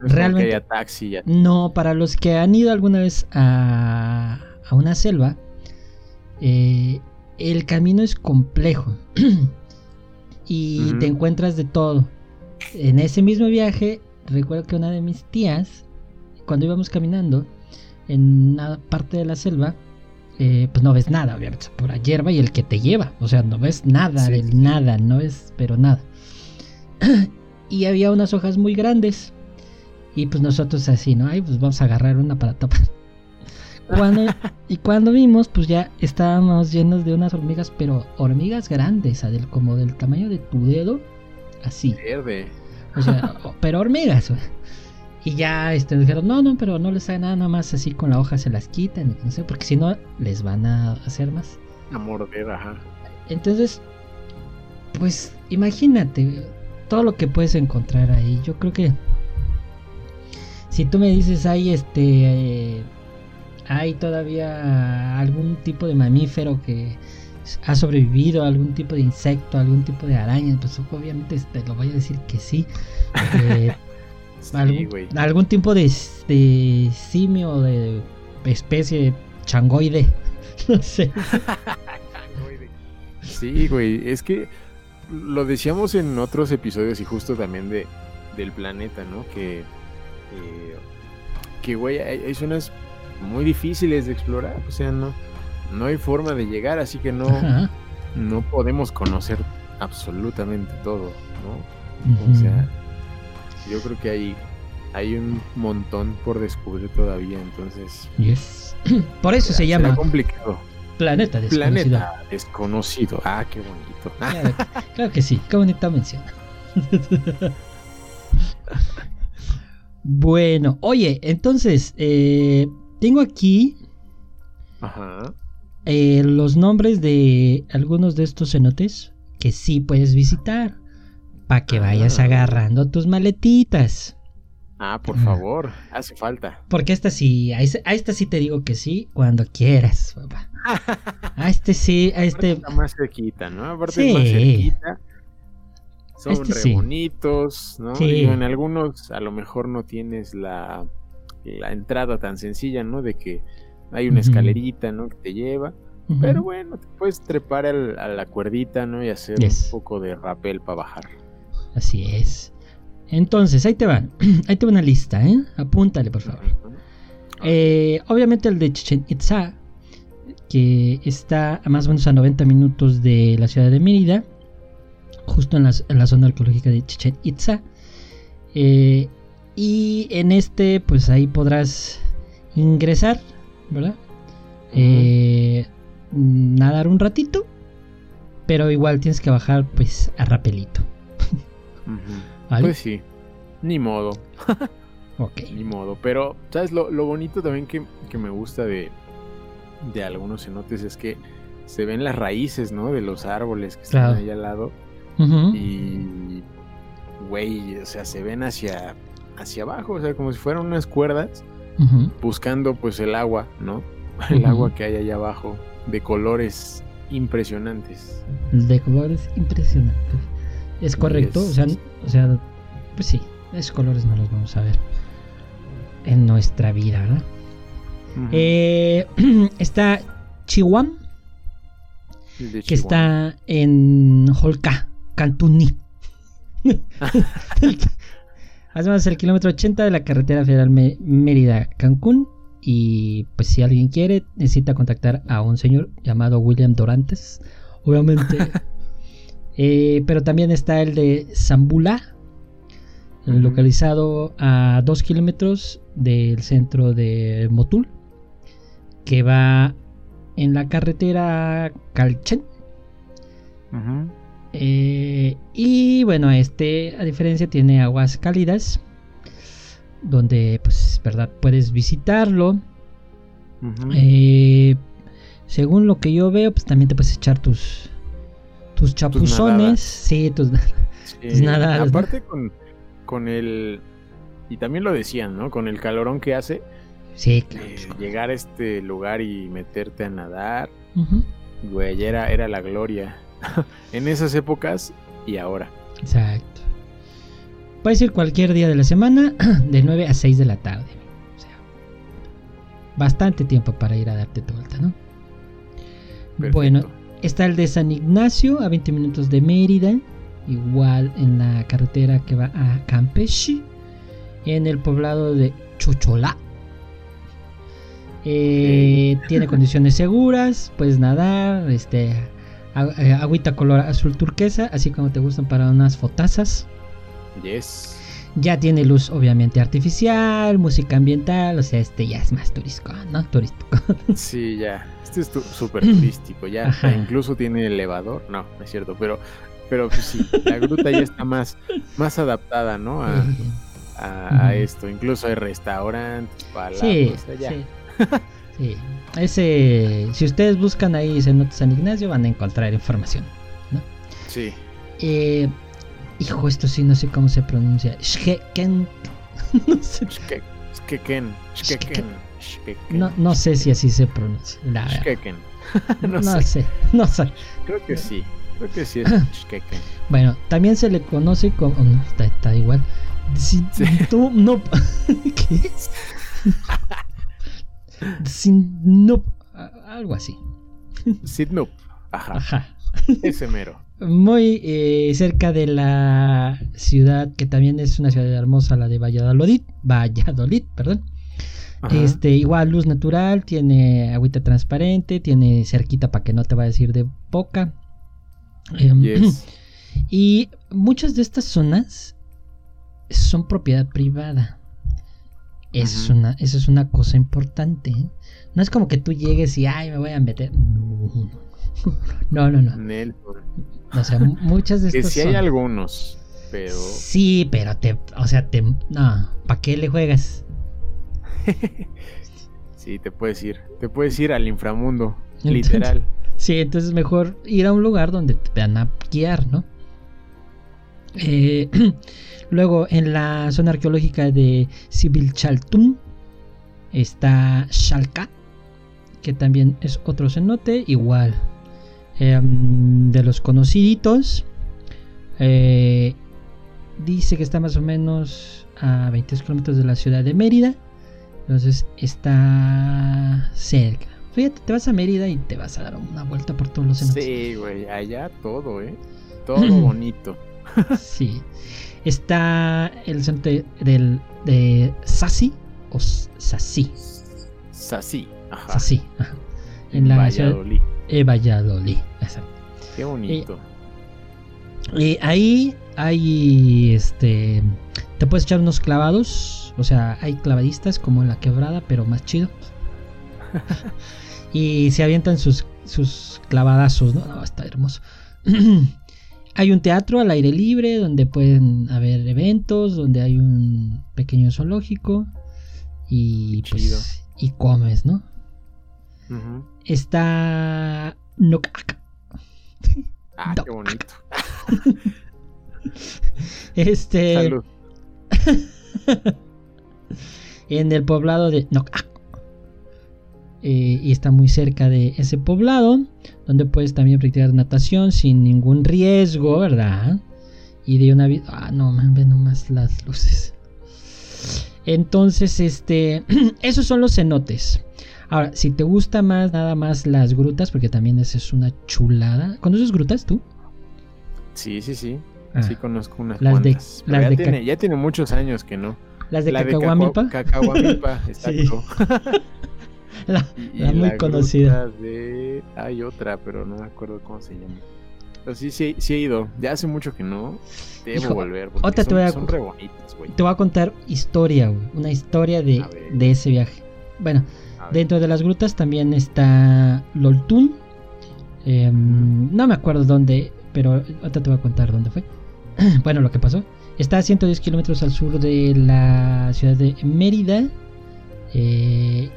realmente... taxi, No, para los que han ido alguna vez a, a una selva, eh, el camino es complejo y te encuentras de todo. En ese mismo viaje, recuerdo que una de mis tías, cuando íbamos caminando en una parte de la selva, eh, pues no ves nada, obviamente, pura hierba y el que te lleva, o sea, no ves nada, nada, no ves, pero nada. y había unas hojas muy grandes y pues nosotros así, ¿no? Ay, pues vamos a agarrar una para tapar. y cuando vimos, pues ya estábamos llenos de unas hormigas, pero hormigas grandes, Adel, como del tamaño de tu dedo, así. Verde. O sea, pero hormigas, y ya este, dijeron, no, no, pero no les hagan nada, nada más así con la hoja se las quitan, no sé, porque si no les van a hacer más. A morder, ajá. Entonces, pues imagínate todo lo que puedes encontrar ahí. Yo creo que si tú me dices, hay este, hay todavía algún tipo de mamífero que ha sobrevivido, algún tipo de insecto, algún tipo de araña, pues obviamente te este, lo voy a decir que sí. Eh, algún, tipo de, de simio de especie changoide. no sé. sí, güey. Es que lo decíamos en otros episodios y justo también de del planeta, ¿no? Que, eh, que güey, hay, zonas muy difíciles de explorar. O sea, no, no hay forma de llegar, así que no, no podemos conocer absolutamente todo, ¿no? O sea, yo creo que hay, hay un montón por descubrir todavía, entonces. Yes. Por eso se llama. complicado. Planeta desconocido. Planeta desconocido. Ah, qué bonito. Claro, que sí, qué bonita mención. bueno, oye, entonces, eh, tengo aquí Ajá. Eh, los nombres de algunos de estos cenotes que sí puedes visitar para que vayas ah. agarrando tus maletitas. Ah, por favor, hace falta. Porque esta sí, a esta sí te digo que sí, cuando quieras, papá. A este sí, a este. Está más cerquita, ¿no? Aparte es más cerquita. Son este re bonitos, ¿no? Y en algunos a lo mejor no tienes la, la entrada tan sencilla, ¿no? De que hay una escalerita, ¿no? Que te lleva. Pero bueno, te puedes trepar a la cuerdita, ¿no? Y hacer un poco de rappel para bajar. Así es. Entonces, ahí te van. ahí te va una lista, ¿eh? Apúntale, por favor. Eh, obviamente el de Chichen Itza, que está a más o menos a 90 minutos de la ciudad de Mérida, justo en la, zona arqueológica de Chichen Itza. Eh, y en este, pues ahí podrás ingresar, ¿verdad? Eh, nadar un ratito, pero igual tienes que bajar pues a rapelito. Pues sí, ni modo. ok. Ni modo. Pero, ¿sabes? Lo, bonito también que, me gusta de, de algunos cenotes es que se ven las raíces, ¿no? De los árboles que están ahí al lado. Y, güey, o sea, se ven hacia, hacia abajo, o sea, como si fueran unas cuerdas buscando pues el agua, ¿no? El agua que hay allá abajo, de colores impresionantes. De colores impresionantes. Es correcto, o sea, o sea, pues sí, esos colores no los vamos a ver en nuestra vida, ¿verdad? Eh, está Chihuahua, que está en Holca, Cantuni. Hacemos el kilómetro 80 de la carretera federal Mérida-Cancún. Y pues si alguien quiere, necesita contactar a un señor llamado William Dorantes. Obviamente. Eh, pero también está el de Zambula, localizado a 2 kilómetros del centro de Motul, que va en la carretera Calchen. Eh, y bueno, este, a diferencia, tiene aguas cálidas donde pues verdad puedes visitarlo. Eh, según lo que yo veo pues también te puedes echar tus tus chapuzones. sí tus, nada aparte con, con el y también lo decían no con el calorón que hace sí eh, llegar a este lugar y meterte a nadar güey era, era la gloria en esas épocas y ahora. Exacto. Puedes ir cualquier día de la semana, de 9 a 6 de la tarde. O sea, bastante tiempo para ir a darte tu vuelta, ¿no? Bueno, está el de San Ignacio, a 20 minutos de Mérida. Igual en la carretera que va a Campeche. En el poblado de Chocholá. Eh, tiene condiciones seguras, puedes nadar, este, eh, agüita color azul turquesa, así como te gustan para unas fotazas. Yes. Ya tiene luz obviamente artificial, música ambiental, o sea, este ya es más turístico, ¿no? Turístico. Sí, ya. Este es súper turístico, ya. Incluso tiene elevador, no, no es cierto, pero, pero pues sí, la gruta ya está más, más adaptada, ¿no? A, esto. Incluso hay restaurantes, palabras, sí, sí. sí. Ese, si ustedes buscan ahí San Ignacio, van a encontrar información, ¿no? Sí. Eh, Hijo, esto sí no sé cómo se pronuncia. Shkeken. no sé. Shkeken. Shkeken. No, no sé si así se pronuncia. Shkeken. no, no sé. No sé. Creo que sí. Creo que sí es Shkeken. Bueno, también se le conoce como. Oh, no, está, está igual. Si tú no. ¿Qué? Sin no. Algo así. Sidnup. Ajá. Ajá. Ese mero muy eh, cerca de la ciudad que también es una ciudad hermosa, la de Valladolid, Valladolid, perdón. Este, igual luz natural, tiene agüita transparente, tiene cerquita para que no te va a decir de boca. Em, y muchas de estas zonas son propiedad privada. Eso, es una, eso es una cosa importante. ¿eh? No es como que tú llegues y, ay, me voy a meter. No, no, no. O sea, muchas de estas. Que sí hay algunos, pero. Sí, pero te. O sea, te. No, ¿para qué le juegas? sí, te puedes ir. Te puedes ir al inframundo, literal. Sí, entonces mejor ir a un lugar donde te van a guiar, ¿no? Eh, luego, en la zona arqueológica de Sibilchaltum está Shalka, que también es otro cenote, igual Em, de los conociditos. Eh, dice que está más o menos a 20 kilómetros de la ciudad de Mérida. Entonces está cerca. Fíjate, te vas a Mérida y te vas a dar una vuelta por todos los cenotes. Sí, güey, allá todo, ¿eh? Todo bonito. sí. Está el centro del, de Sassi o Sassi. Sassi, ajá. Sassi, En, la Valladolid. Valladolid. Qué bonito. Y, ahí hay este. Te puedes echar unos clavados. O sea, hay clavadistas como en la quebrada, pero más chido. y se avientan sus, sus clavadazos, ¿no? está hermoso. hay un teatro al aire libre donde pueden haber eventos, donde hay un pequeño zoológico. Y pues, y comes, ¿no? Está Nokak. Ah, qué bonito. este. en el poblado de Nokak. Eh, y está muy cerca de ese poblado, donde puedes también practicar natación sin ningún riesgo, ¿verdad? Y de una vida. Ah, no, man, ve nomás las luces. Entonces, este. esos son los cenotes. Ahora, si te gusta más nada más las grutas, porque también esa es una chulada. ¿Conoces grutas tú? Sí, sí, sí. Ah, sí conozco unas las cuantas. De, las ya, de tiene, ya tiene muchos años que no. Las de la Cacahuamilpa. De Cacahuamilpa, exacto. la, y, la, muy la conocida. De... Hay otra, pero no me acuerdo cómo se llama. Pero sí, sí, sí he ido. Ya hace mucho que no. Debo Hijo, volver. Porque otra son, te voy a- son re bonitas, güey. Te voy a contar historia, güey. Una historia de, de ese viaje. Bueno. Dentro de las grutas también está Loltún. Em, no me acuerdo dónde, pero ahorita te voy a contar dónde fue. bueno, lo que pasó. Está a 110 kilómetros al sur de la ciudad de Mérida. Eh,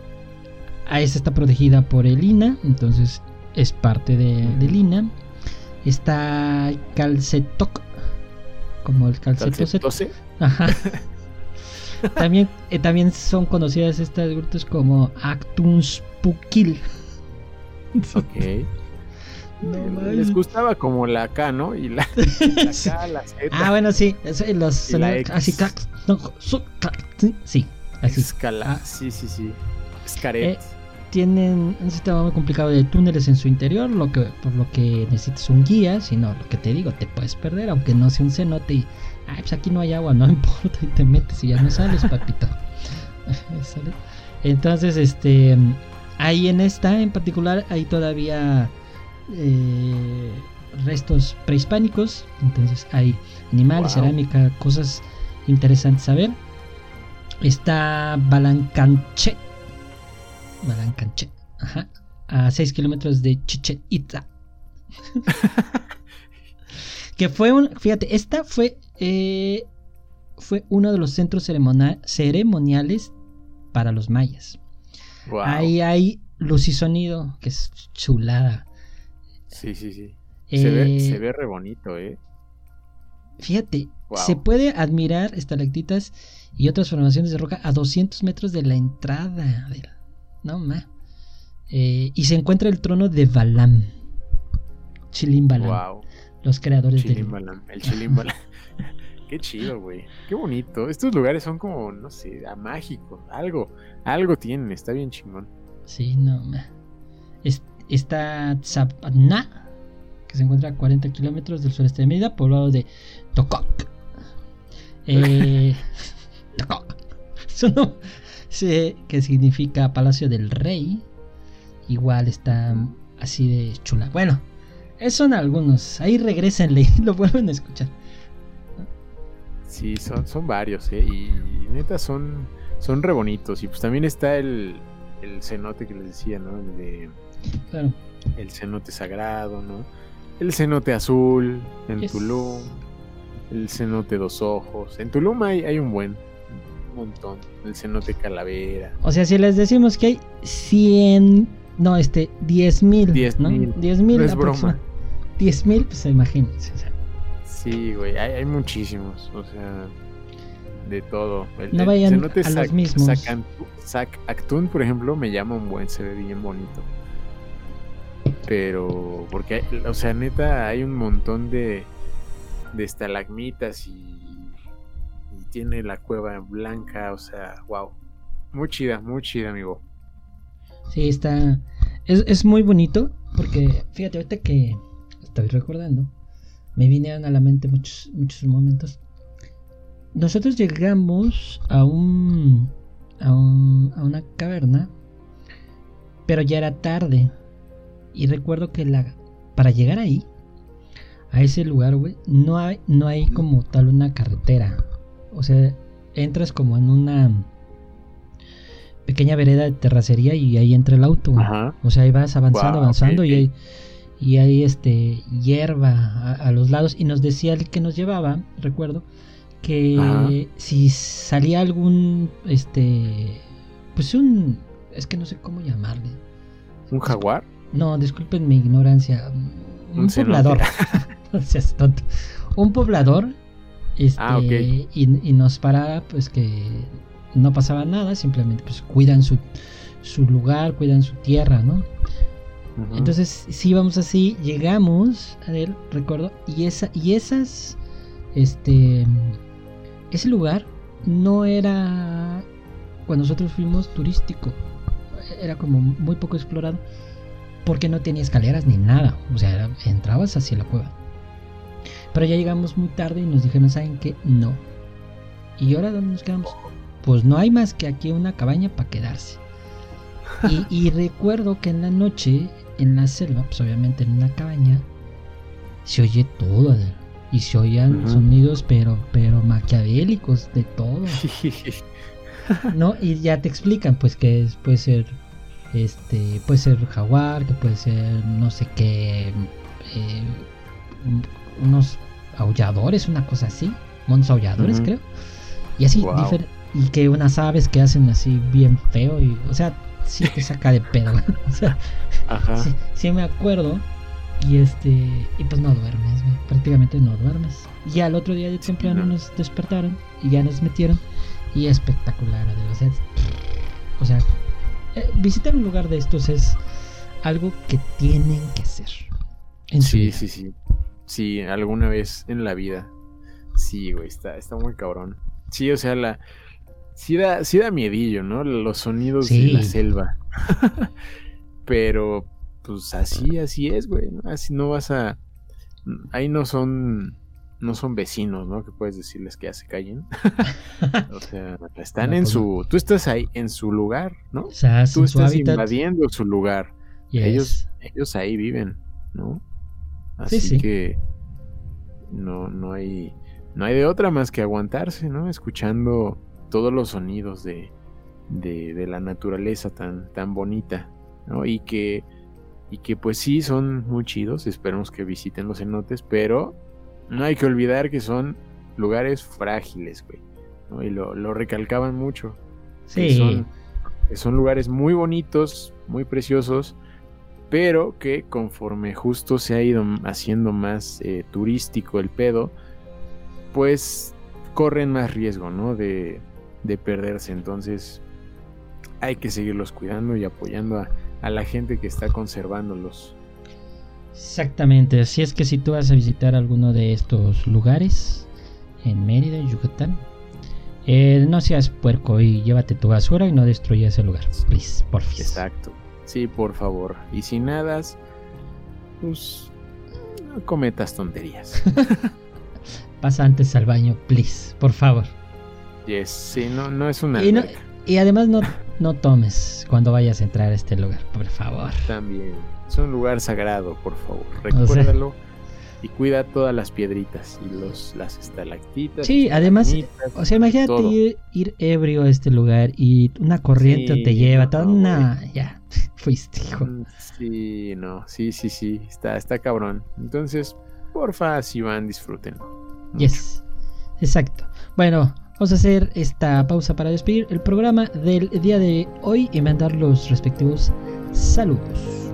a esta está protegida por el INA, entonces es parte de, del INA. Está Calcetoc, como el. ¿Calcetose? Ajá. también, eh, también son conocidas estas grutas como Actunspukil. Ok. No Les mames. gustaba como la K, ¿no? Y la, la K, la Z. Ah, bueno, sí. eh, Los, la así, no, su- sí, así. Escala. Ah. Sí, sí, sí. Escaret. Eh, Tienen un sistema muy complicado de túneles en su interior, lo que, por lo que necesitas un guía, si no, lo que te digo, te puedes perder, aunque no sea un cenote y, ay, pues aquí no hay agua, no importa, y te metes y ya no sales, papito. Entonces, este, ahí en esta en particular hay todavía eh, restos prehispánicos, entonces hay animales, Wow. cerámica, cosas interesantes a ver. Está Balancanche. Balancanche. Ajá. A 6 kilómetros de Chichen Itza. que fue un. Fíjate, esta fue. Eh, fue uno de los centros ceremoniales para los mayas. Wow. Ahí hay luz y sonido, que es chulada. Sí, sí, sí. Se, ve, Eh, se ve re bonito, ¿eh? Fíjate, Wow. se puede admirar estalactitas y otras formaciones de roca a 200 metros de la entrada. del- No más. y se encuentra el trono de Balam. Chilim Balam. Wow. Los creadores del. Chilimbalam. El Chilimbalam. Qué chido, güey. Qué bonito. Estos lugares son como, no sé, a mágicos. Algo, algo tienen. Está bien chingón. Sí, no. Es- está Tzapna, que se encuentra a 40 kilómetros del sureste de Mérida, poblado de Tococ. Eh, Tococ. Nombre, sí, que significa Palacio del Rey. Igual está así de chula. Bueno, son algunos. Ahí regresenle lo vuelven a escuchar. Sí, son, son varios, ¿eh? Y, y neta son, son re bonitos. Y pues también está el, el cenote que les decía, ¿no? El de Claro. el cenote sagrado, ¿no? El cenote azul en Yes. Tulum. El cenote dos ojos. En Tulum hay, hay un buen, un montón. El cenote calavera. O sea, si les decimos que hay 100, no, este, 10 mil, 10,000. ¿no? 10 mil. No es broma. 10 mil, pues imagínense. o sea, Sí, güey, hay, hay muchísimos, o sea, de todo. El, No vayan a los mismos. Sac Actun, por ejemplo, me llama un buen, se ve bien bonito. Pero, porque, hay- o sea, neta, hay un montón de, de estalagmitas y, y tiene la cueva blanca, o sea, wow. Muy chida, muy chida, amigo. Sí, está. Es, es muy bonito porque, fíjate, ahorita que estoy recordando, me vinieron a la mente muchos, muchos momentos. Nosotros llegamos a un, a un. a una caverna, pero ya era tarde. Y recuerdo que la, para llegar ahí, a ese lugar, güey, no hay, no hay como tal una carretera. O sea, entras como en una pequeña vereda de terracería y ahí entra el auto. Ajá. O sea, ahí vas avanzando, avanzando y hay y hay este hierba a, a los lados y nos decía el que nos llevaba, recuerdo, que Ajá. si salía algún este pues un es que no sé cómo llamarle. ¿Un jaguar? No, disculpen mi ignorancia. Un, poblador. no seas tonto. Un poblador. Este, Ah, ok. y, y nos paraba, pues que no pasaba nada, simplemente pues cuidan su, su lugar, cuidan su tierra, ¿no? Entonces, si íbamos así, llegamos a él, recuerdo, y esa, y esas, este, ese lugar no era cuando nosotros fuimos turístico, era como muy poco explorado, porque no tenía escaleras ni nada, o sea, era- entrabas hacia la cueva. Pero ya llegamos muy tarde y nos dijeron, ¿saben qué? No. ¿Y ahora dónde nos quedamos? Pues no hay más que aquí una cabaña para quedarse. Y, y recuerdo que en la noche, en la selva, pues obviamente en una cabaña, se oye todo. Y se oían sonidos, pero, pero maquiavélicos, de todo. ¿no? Y ya te explican, pues que es- puede ser, este, puede ser jaguar, que puede ser no sé qué, eh, unos aulladores, una cosa así, monos aulladores, creo. Y así, difer- y que unas aves que hacen así bien feo, y, o sea, sí te saca de pedo, o sea, Ajá. sí, sí me acuerdo. Y este, y pues no duermes, güey, prácticamente no duermes. Y al otro día de temprano no. nos despertaron y ya nos metieron y espectacular, o sea, o sea, eh, visitar un lugar de estos es algo que tienen que hacer. En su Sí, vida. sí, sí. Sí, alguna vez en la vida. Sí, güey, está, está muy cabrón. Sí, o sea, la. Sí da, sí da miedillo, ¿no? Los sonidos Sí. de la selva. Pero, pues así, así es, güey. ¿no? Así no vas a. Ahí no son. No son vecinos, ¿no? Que puedes decirles que ya se callen. o sea, están en pues su. Tú estás ahí en su lugar, ¿no? O sea, Tú su estás invadiendo su lugar yes. ellos- ellos ahí viven, ¿no? Así Sí, sí. que no, no hay no hay de otra más que aguantarse, ¿no? Escuchando todos los sonidos de, de, de la naturaleza tan, tan bonita, ¿no? Y que, y que pues sí son muy chidos, esperemos que visiten los cenotes, pero no hay que olvidar que son lugares frágiles, güey, ¿no? Y lo, lo recalcaban mucho, que Sí, son, que son lugares muy bonitos, muy preciosos, pero que conforme justo se ha ido haciendo más eh, turístico el pedo, pues corren más riesgo, ¿no? De, de perderse. Entonces hay que seguirlos cuidando y apoyando a, a la gente que está conservándolos. exactamente. Así es que si tú vas a visitar alguno de estos lugares en Mérida, Yucatán, eh, no seas puerco y llévate tu basura y no destruyas ese lugar. Please, porfis. Exacto. Sí, por favor. Y si nadas, pues no cometas tonterías. Pasa antes al baño, please, por favor. Yes, sí, no, no es una Y, no- alberca. y además no, no tomes cuando vayas a entrar a este lugar, por favor. También. Es un lugar sagrado, por favor. sea- Recuérdalo. Y cuida todas las piedritas y los, las estalactitas. Sí, además. O sea, imagínate ir, ir ebrio a este lugar y una corriente Sí, te lleva, no, toda una... Ya, fuiste, hijo. Mm, Sí, no, sí, sí, sí, está, está cabrón. Entonces, porfa, si van, disfrútenlo. mucho. Yes, exacto. Bueno, vamos a hacer esta pausa para despedir el programa del día de hoy y mandar los respectivos saludos.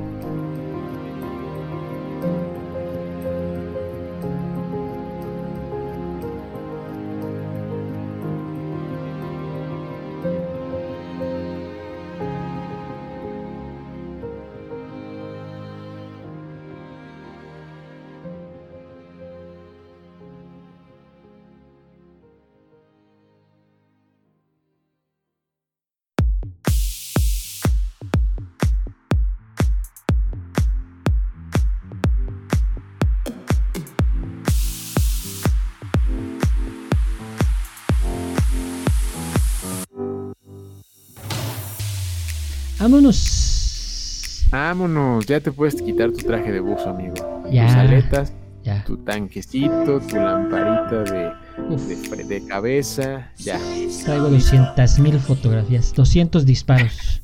Vámonos. Vámonos, ya te puedes quitar tu traje de buzo, amigo. Ya. Tus aletas, Ya. tu tanquecito, tu lamparita de, de, cabeza, ya. traigo 200 mil fotografías, 200 disparos.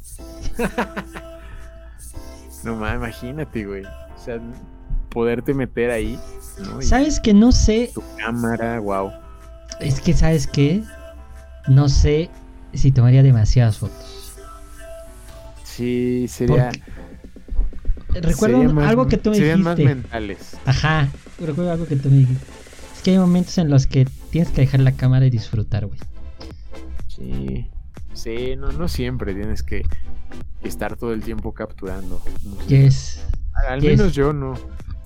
No más, imagínate, güey. O sea, poderte meter ahí, ¿no? ¿Sabes que no sé? tu cámara, wow. Es que, ¿sabes qué? No sé si tomaría demasiadas fotos. Sí, sería. Recuerdo más- algo que tú me serían más dijiste. mentales. Ajá, recuerdo algo que tú me dijiste. Es que hay momentos en los que tienes que dejar la cámara y disfrutar, güey. Sí. Sí, no, no siempre tienes que, estar todo el tiempo capturando. Yes. Al yes. menos yo no,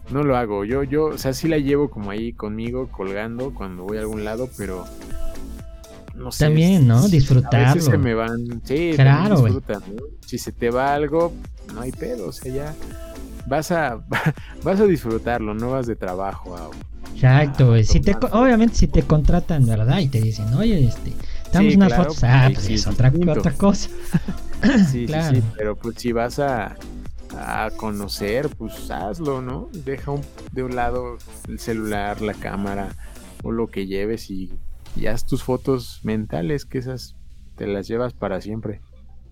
no lo hago. Yo, yo, o sea, sí la llevo como ahí conmigo, colgando cuando voy a algún lado, pero no sé. También, ¿no? A veces Disfrutarlo. se me van. Sí, Claro, güey. disfruta, ¿no? Si se te va algo, no hay pedo, o sea, ya vas a vas a disfrutarlo, no vas de trabajo a Exacto, güey. Si te, obviamente si te contratan, ¿verdad? Y te dicen, oye, este, damos unas fotos. Ah, pues es otra, otra cosa. sí, claro. sí, pero pues si vas a, a conocer, pues hazlo, ¿no? Deja de un lado el celular, la cámara o lo que lleves y, y haz tus fotos mentales, que esas te las llevas para siempre.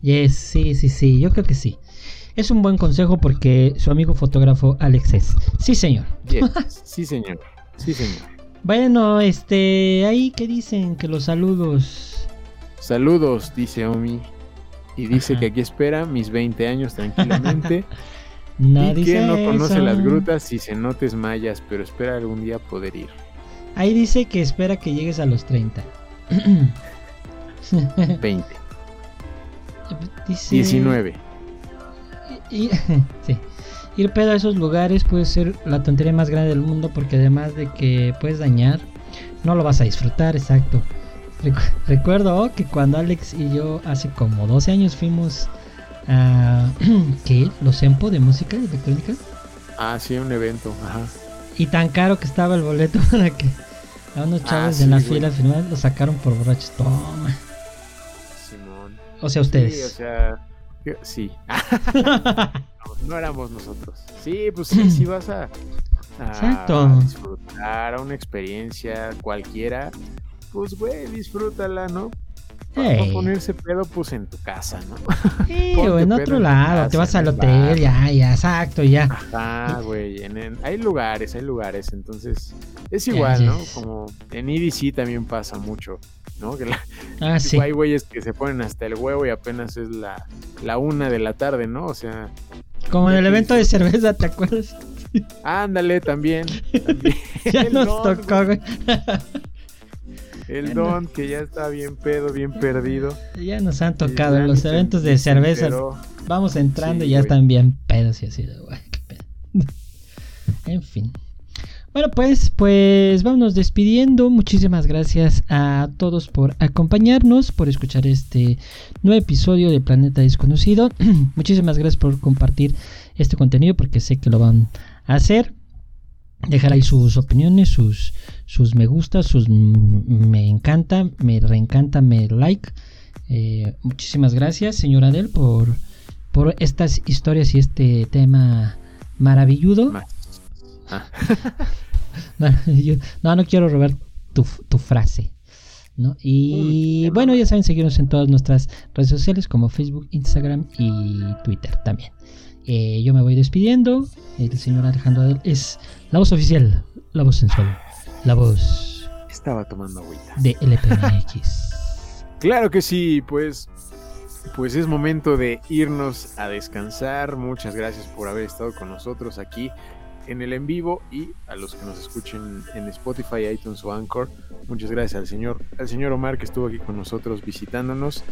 Yes, sí, sí, sí, yo creo que sí. Es un buen consejo porque su amigo fotógrafo Alex es. Sí, señor. sí, señor. Sí, señor. Bueno, este, ahí que dicen que los saludos. Saludos, dice Omi. Y dice que aquí espera mis 20 años tranquilamente. y que no conoce las grutas y cenotes mayas, pero espera algún día poder ir. Ahí dice que espera que llegues a los 30. 20. 19. Y, sí. Ir pedo a esos lugares puede ser la tontería más grande del mundo porque además de que puedes dañar, no lo vas a disfrutar, exacto. recuerdo que cuando Alex y yo hace como 12 años fuimos a... ¿Qué? ¿Los EMPO de música electrónica? Ah, sí, un evento, ajá. Y tan caro que estaba el boleto para que a unos chavos ah, en la fila final lo sacaron por borrachos. Toma. Simón. O sea, ustedes. Sí, o sea, sí. no, éramos nosotros. Sí, pues sí, si vas a, a disfrutar a una experiencia cualquiera, pues güey, disfrútala, ¿no? Para no ponerse pedo, pues en tu casa, ¿no? Sí, o en otro lado, te vas al hotel, ya, ya, exacto, ya. Ajá, güey, hay lugares, hay lugares, entonces es igual, ¿no? Como en EDC también pasa mucho, ¿no? Que ah, sí. Hay güeyes que se ponen hasta el huevo y apenas es la, la una de la tarde, ¿no? O sea... Como en el evento de cerveza, ¿te acuerdas? Ándale, también. ya nos tocó, güey. El don que ya está bien pedo, bien perdido. Ya nos han tocado en los eventos de cervezas. Vamos entrando y ya están bien pedos y así de qué pedo. en fin. Bueno, pues, pues vámonos despidiendo. Muchísimas gracias a todos por acompañarnos, por escuchar este nuevo episodio de Planeta Desconocido. Muchísimas gracias por compartir este contenido porque sé que lo van a hacer dejar ahí sus opiniones, sus, sus me gusta, sus me encanta, me reencanta, me like. Eh, muchísimas gracias, señora Adel, por, por estas historias y este tema maravilludo. Ah. no, no quiero robar tu, tu frase. ¿no? Y bueno, ya saben seguirnos en todas nuestras redes sociales como Facebook, Instagram y Twitter también. Eh, yo me voy despidiendo. El señor Alejandro Adel es la voz oficial, la voz sensual, la voz. Estaba tomando agüita. De LPMX. claro que sí, pues. Pues es momento de irnos a descansar. Muchas gracias por haber estado con nosotros aquí en el en vivo y a los que nos escuchen en Spotify, iTunes o Anchor. Muchas gracias al señor, al señor Omar que estuvo aquí con nosotros visitándonos.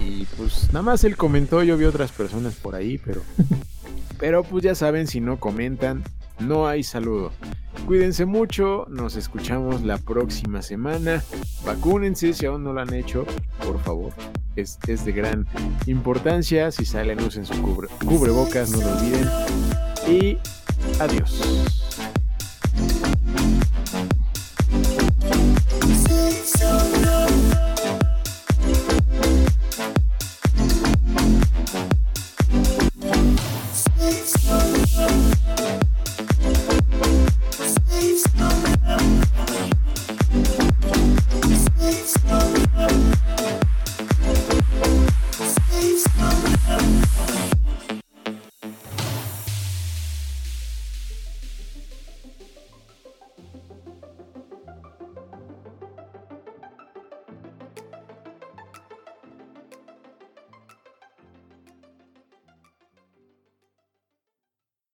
Y pues nada más él comentó, yo vi otras personas por ahí, pero Pero pues ya saben, si no comentan, no hay saludo. Cuídense mucho, nos escuchamos la próxima semana. Vacúnense si aún no lo han hecho, por favor. Es, de gran importancia. Si salen, usen su cubrebocas, no lo olviden. Y Adiós.